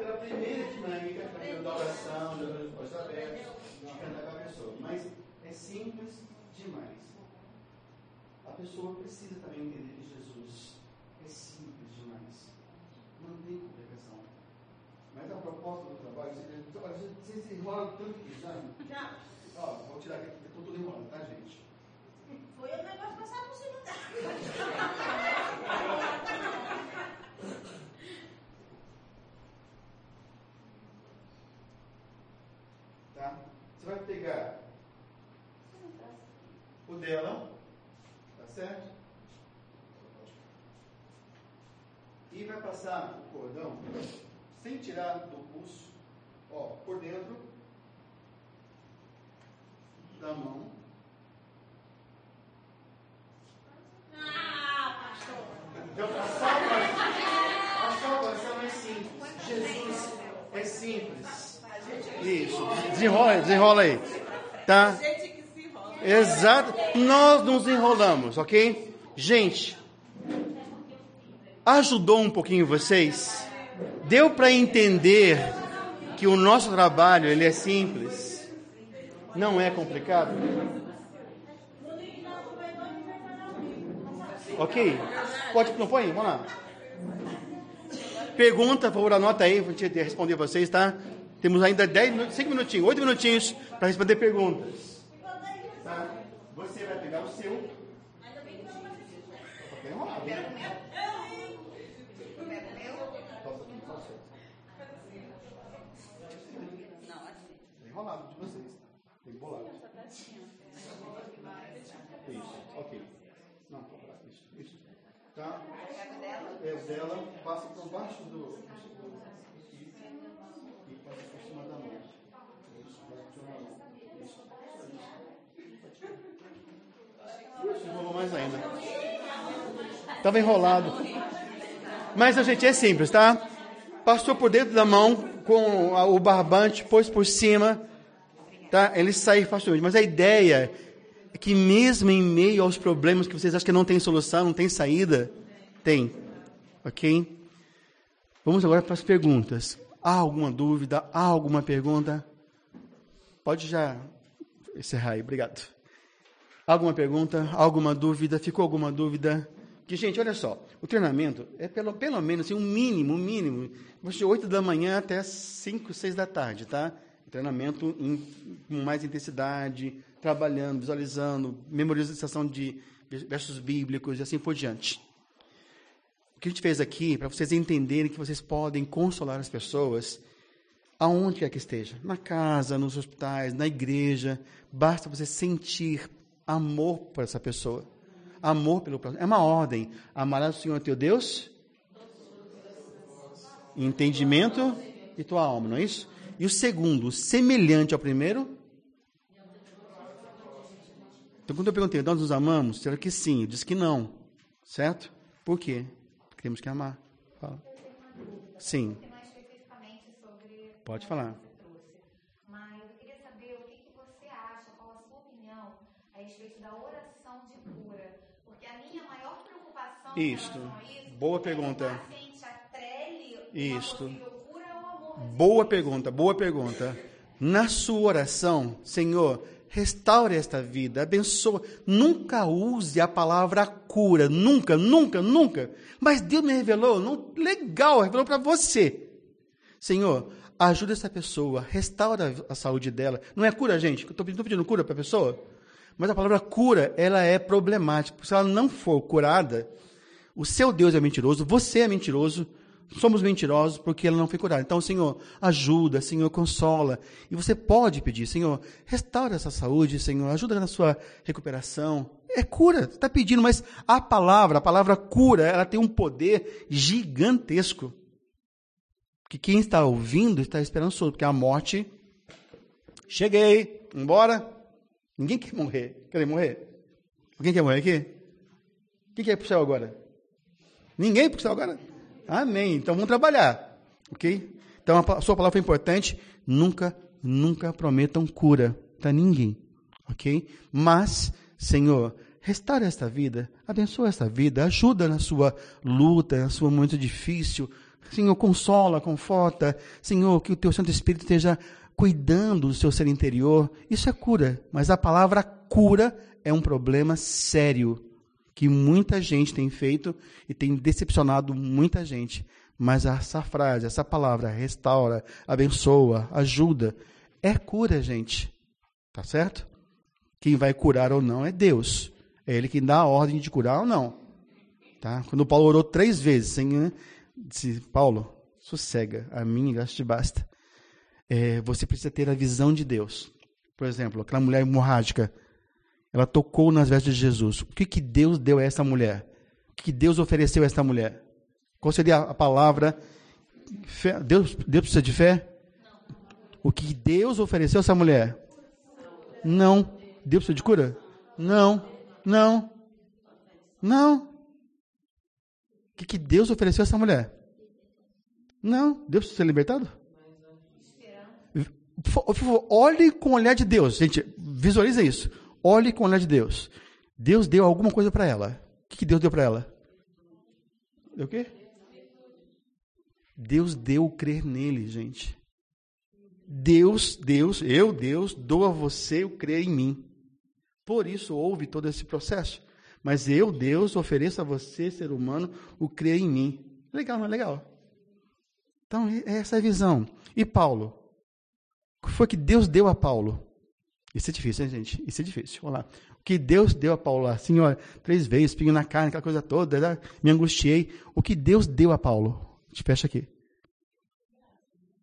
Pela primeira dinâmica, da oração, dos olhos abertos, cantar com a pessoa. Mas é simples demais. A pessoa precisa também entender que Jesus é simples demais. Não tem complicação. Mas a proposta do trabalho, vocês enrolam tanto que já. Já. Ó, vou tirar aqui, estou tudo enrolando, tá, gente? Foi o negócio passar por cima? Você vai pegar o dela, tá certo? E vai passar o cordão sem tirar do pulso, ó, por dentro da mão. Ah, pastor. Então a salvação, a é simples. Jesus é simples. Isso. Desenrola, desenrola aí. Tá? Exato. Nós nos enrolamos, ok? Gente, ajudou um pouquinho vocês? Deu para entender que o nosso trabalho ele é simples? Não é complicado? Ok? Pode, não põe? Vamos lá. Pergunta, por favor, anota aí, vou responder vocês, tá? Temos ainda 10, 5 minutinhos, 8 minutinhos para responder perguntas. Tá? Você vai pegar o seu. Enrolado de vocês. Tem bolado. Isso, ok. Não, isso, isso. Tá? É dela, passa por baixo do. E passa por cima da mão. Isso, Isso, enrolou mais ainda. Estava enrolado. Mas gente é simples, tá? Passou por dentro da mão com o barbante, pôs por cima, tá? Ele saiu facilmente. Mas a ideia é que mesmo em meio aos problemas que vocês acham que não tem solução, não tem saída, tem. Ok? Vamos agora para as perguntas. Há alguma dúvida? Há alguma pergunta? Pode já encerrar aí, obrigado. Alguma pergunta? Alguma dúvida? Ficou alguma dúvida? Que, gente, olha só, o treinamento é pelo, pelo menos assim, um mínimo, um mínimo, de 8 da manhã até 5, 6 da tarde, tá? Treinamento em, com mais intensidade, trabalhando, visualizando, memorização de versos bíblicos e assim por diante. O que a gente fez aqui, para vocês entenderem que vocês podem consolar as pessoas aonde quer que esteja, na casa, nos hospitais, na igreja, basta você sentir amor por essa pessoa amor pelo próximo. É uma ordem. Amarás o Senhor teu Deus? Entendimento e tua alma, não é isso? E o segundo, semelhante ao primeiro? Então, quando eu perguntei, nós nos amamos? Será que sim? Eu disse que não. Certo? Por quê? Porque temos que amar. Fala. Sim. Pode falar. Mas eu queria saber o que você acha, qual a sua opinião a respeito da oração de cura. Porque a minha maior preocupação Isto. Boa pergunta. Isto. Boa pergunta, boa pergunta. Na sua oração, Senhor, restaure esta vida, abençoa. Nunca use a palavra cura, nunca, nunca, nunca. Mas Deus me revelou, não, legal, revelou para você. Senhor, ajuda essa pessoa, restaura a saúde dela. Não é cura, gente? Estou pedindo, pedindo cura para a pessoa? Mas a palavra cura, ela é problemática. Se ela não for curada, o seu Deus é mentiroso, você é mentiroso, somos mentirosos porque ela não foi curada. Então, Senhor, ajuda, Senhor, consola. E você pode pedir, Senhor, restaura essa saúde, Senhor, ajuda na sua recuperação. É cura, está pedindo, mas a palavra, a palavra cura, ela tem um poder gigantesco. Que quem está ouvindo está esperançoso, porque a morte, cheguei, embora. Ninguém quer morrer. Quer morrer? Alguém quer morrer aqui? Quem quer ir para o céu agora? Ninguém para o céu agora? Amém. Então vamos trabalhar. Ok? Então a sua palavra foi importante. Nunca, nunca prometam cura para ninguém. Ok? Mas, Senhor, restaure esta vida, abençoa esta vida, ajuda na sua luta, no seu momento difícil. Senhor, consola, conforta. Senhor, que o teu Santo Espírito esteja cuidando do seu ser interior. Isso é cura, mas a palavra cura é um problema sério que muita gente tem feito e tem decepcionado muita gente. Mas essa frase, essa palavra, restaura, abençoa, ajuda, é cura, gente. Tá certo? Quem vai curar ou não é Deus. É Ele quem dá a ordem de curar ou não. Tá? Quando Paulo orou três vezes, Senhor, disse, Paulo, sossega, a mim graça te basta. É, você precisa ter a visão de Deus. Por exemplo, aquela mulher hemorrágica, ela tocou nas vestes de Jesus. O que, que Deus deu a essa mulher? O que, que Deus ofereceu a essa mulher? Qual seria a palavra? Fé. Deus, Deus precisa de fé? O que Deus ofereceu a essa mulher? Não. Deus precisa de cura? Não. Não. Não. O que, que Deus ofereceu a essa mulher? Não. Deus precisa ser libertado? Olhe com o olhar de Deus. Gente, visualiza isso. Olhe com o olhar de Deus. Deus deu alguma coisa para ela. O que, que Deus deu para ela? Deu o quê? Deus deu crer nele, gente. Deus, Deus, eu, Deus, dou a você o crer em mim. Por isso houve todo esse processo. Mas eu, Deus, ofereço a você, ser humano, o crer em mim. Legal, não é legal? Então, essa é a visão. E Paulo? O que foi que Deus deu a Paulo? Isso é difícil, hein, gente? Isso é difícil. Vamos lá. O que Deus deu a Paulo assim, ó, três vezes, pingo na carne, aquela coisa toda, né? me angustiei. O que Deus deu a Paulo? Gente fecha aqui.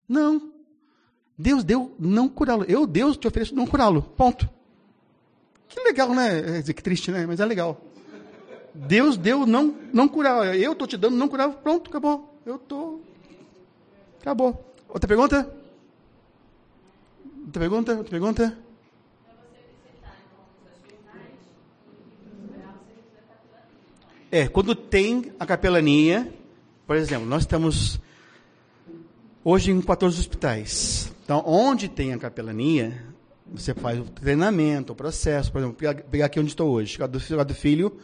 Não. Deus deu não curá-lo. Eu, Deus, te ofereço não curá-lo. Ponto. Que legal, né? Que triste, né? Mas é legal. Deus deu não, não curar. Eu estou te dando não curar. Pronto, acabou. Eu estou. Acabou. Outra pergunta? Outra pergunta? Outra pergunta? É, quando tem a capelania, por exemplo, nós estamos hoje em 14 hospitais. Então, onde tem a capelania, você faz o treinamento, o processo. Por exemplo, pegar aqui onde estou hoje, do, do Filho,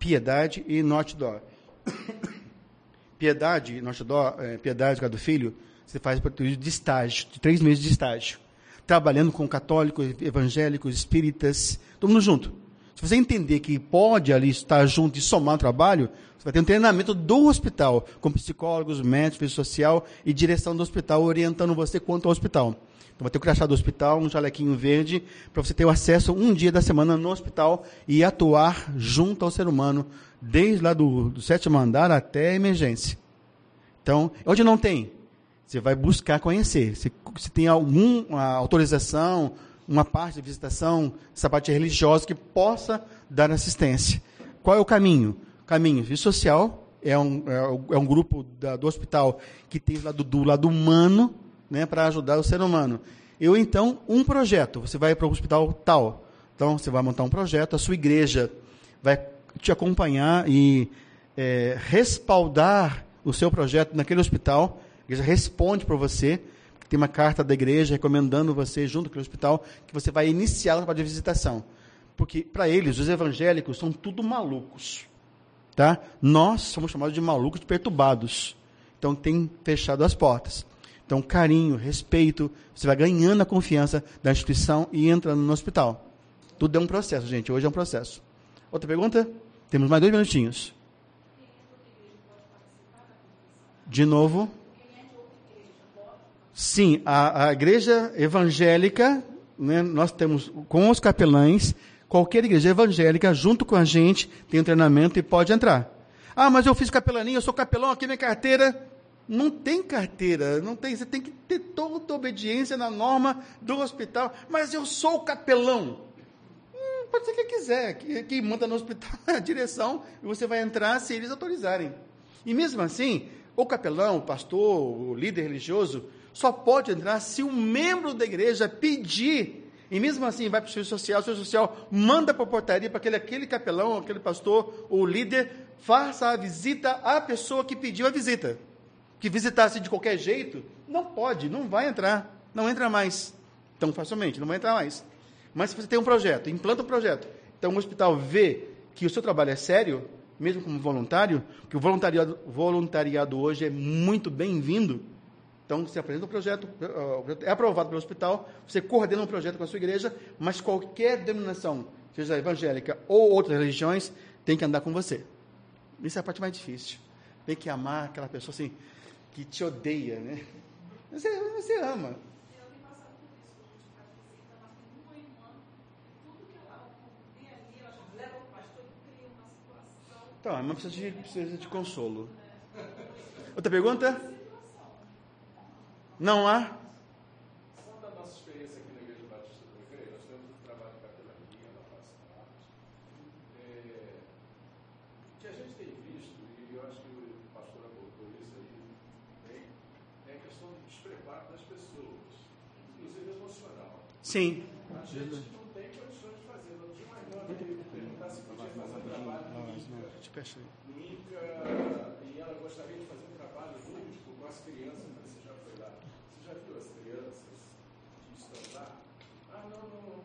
Piedade e Norte Dó. Piedade, Norte Dó, é, Piedade, do Filho, você faz por período de estágio, de três meses de estágio. Trabalhando com católicos, evangélicos, espíritas, todo mundo junto. Se você entender que pode ali estar junto e somar o trabalho, você vai ter um treinamento do hospital, com psicólogos, médicos, social e direção do hospital, orientando você quanto ao hospital. Então vai ter o crachá do hospital, um jalequinho verde, para você ter o acesso um dia da semana no hospital e atuar junto ao ser humano, desde lá do, do sétimo andar até a emergência. Então, onde não tem, você vai buscar conhecer. Se, se tem alguma autorização, uma parte de visitação, parte religiosa que possa dar assistência. Qual é o caminho? Caminho de social, é um, é um grupo da, do hospital que tem lado, do lado humano, né, para ajudar o ser humano. Eu, então, um projeto, você vai para o hospital tal. Então, você vai montar um projeto, a sua igreja vai te acompanhar e é, respaldar o seu projeto naquele hospital. A igreja responde para você, tem uma carta da igreja recomendando você, junto com o hospital, que você vai iniciar o trabalho de visitação. Porque, para eles, os evangélicos são tudo malucos. Tá? Nós somos chamados de malucos perturbados. Então, tem fechado as portas. Então, carinho, respeito, você vai ganhando a confiança da instituição e entrando no hospital. Tudo é um processo, gente. Hoje é um processo. Outra pergunta? Temos mais dois minutinhos. De novo. Sim, a, a igreja evangélica, né, nós temos com os capelães, qualquer igreja evangélica, junto com a gente, tem um treinamento e pode entrar. Ah, mas eu fiz capelania, eu sou capelão, aqui minha carteira. Não tem carteira, não tem, você tem que ter toda a obediência na norma do hospital. Mas eu sou capelão. Hum, pode ser que quiser, que, que manda no hospital a direção e você vai entrar se eles autorizarem. E mesmo assim, o capelão, o pastor, o líder religioso, só pode entrar se um membro da igreja pedir. E mesmo assim, vai para o serviço social, o serviço social manda para a portaria para aquele, aquele capelão, aquele pastor ou líder faça a visita à pessoa que pediu a visita. Que visitasse de qualquer jeito, não pode, não vai entrar, não entra mais tão facilmente, não vai entrar mais. Mas se você tem um projeto, implanta um projeto, então o hospital vê que o seu trabalho é sério, mesmo como voluntário, que o voluntariado, voluntariado hoje é muito bem-vindo. Então, você apresenta o projeto, é aprovado pelo hospital, você coordena um projeto com a sua igreja, mas qualquer denominação, seja evangélica ou outras religiões, tem que andar com você. Isso é a parte mais difícil. Tem que amar aquela pessoa assim, que te odeia, né? Você, você ama. Então, a irmã precisa de, precisa de consolo. Outra pergunta? Não há? Sim. A gente não tem condições de fazer. Não tinha mais nada perguntar se podia fazer um trabalho Inca, e ela gostaria de fazer um trabalho lúdico com as crianças, mas você já foi lá. Você já viu as crianças que estão lá? Ah, não, não.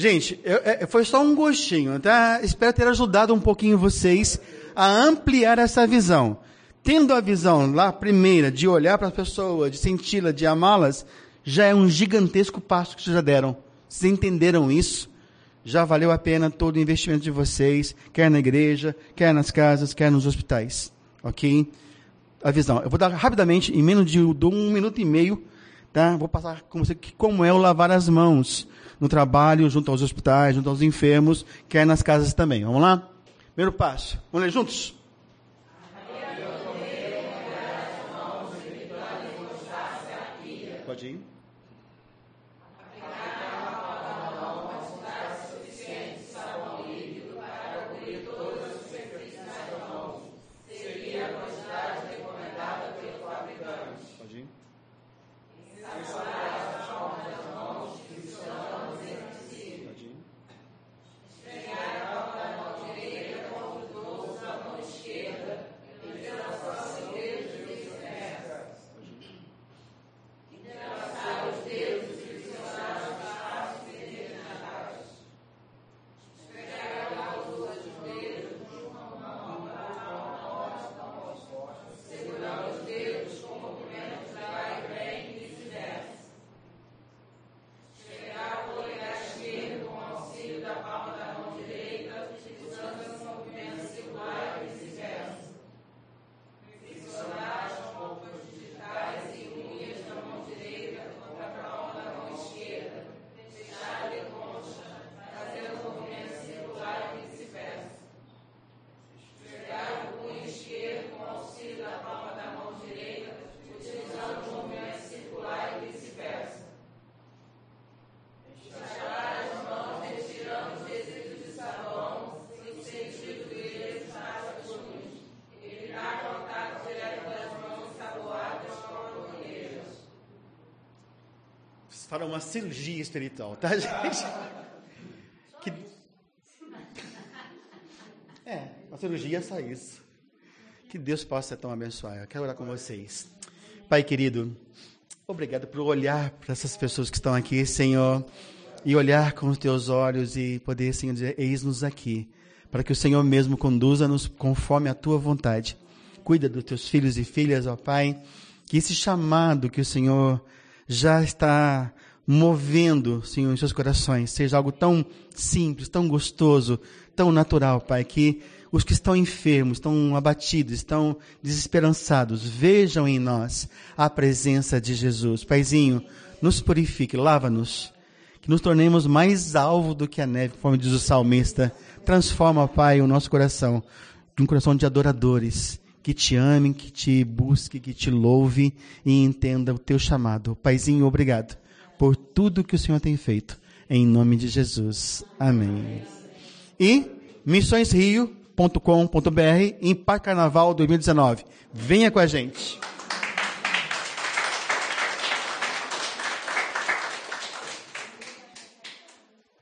Gente, eu, eu, foi só um gostinho, tá? Espero ter ajudado um pouquinho vocês a ampliar essa visão. Tendo a visão lá, primeira, de olhar para a pessoa, de senti-la, de amá-las, já é um gigantesco passo que vocês já deram. Vocês entenderam isso? Já valeu a pena todo o investimento de vocês, quer na igreja, quer nas casas, quer nos hospitais. Ok? A visão. Eu vou dar rapidamente, em menos de um minuto e meio, tá? Vou passar com você como é o lavar as mãos no trabalho, junto aos hospitais, junto aos enfermos, quer nas casas também. Vamos lá? Primeiro passo. Vamos ler juntos? Pode ir. Uma cirurgia espiritual, tá, gente? Que... É, uma cirurgia é só isso. Que Deus possa tão abençoar. Eu quero orar com vocês. Pai querido, obrigado por olhar para essas pessoas que estão aqui, Senhor, e olhar com os teus olhos e poder, Senhor, dizer: Eis-nos aqui, para que o Senhor mesmo conduza-nos conforme a tua vontade. Cuida dos teus filhos e filhas, ó Pai, que esse chamado que o Senhor já está movendo, Senhor, em seus corações. Seja algo tão simples, tão gostoso, tão natural, Pai, que os que estão enfermos, estão abatidos, estão desesperançados, vejam em nós a presença de Jesus. Paizinho, nos purifique, lava-nos, que nos tornemos mais alvo do que a neve, conforme diz o salmista. Transforma, Pai, o nosso coração de um coração de adoradores, que te amem, que te busque, que te louve e entenda o teu chamado. Paizinho, obrigado por tudo que o Senhor tem feito. Em nome de Jesus. Amém. E missõesrio.com.br em Carnaval 2019. Venha com a gente.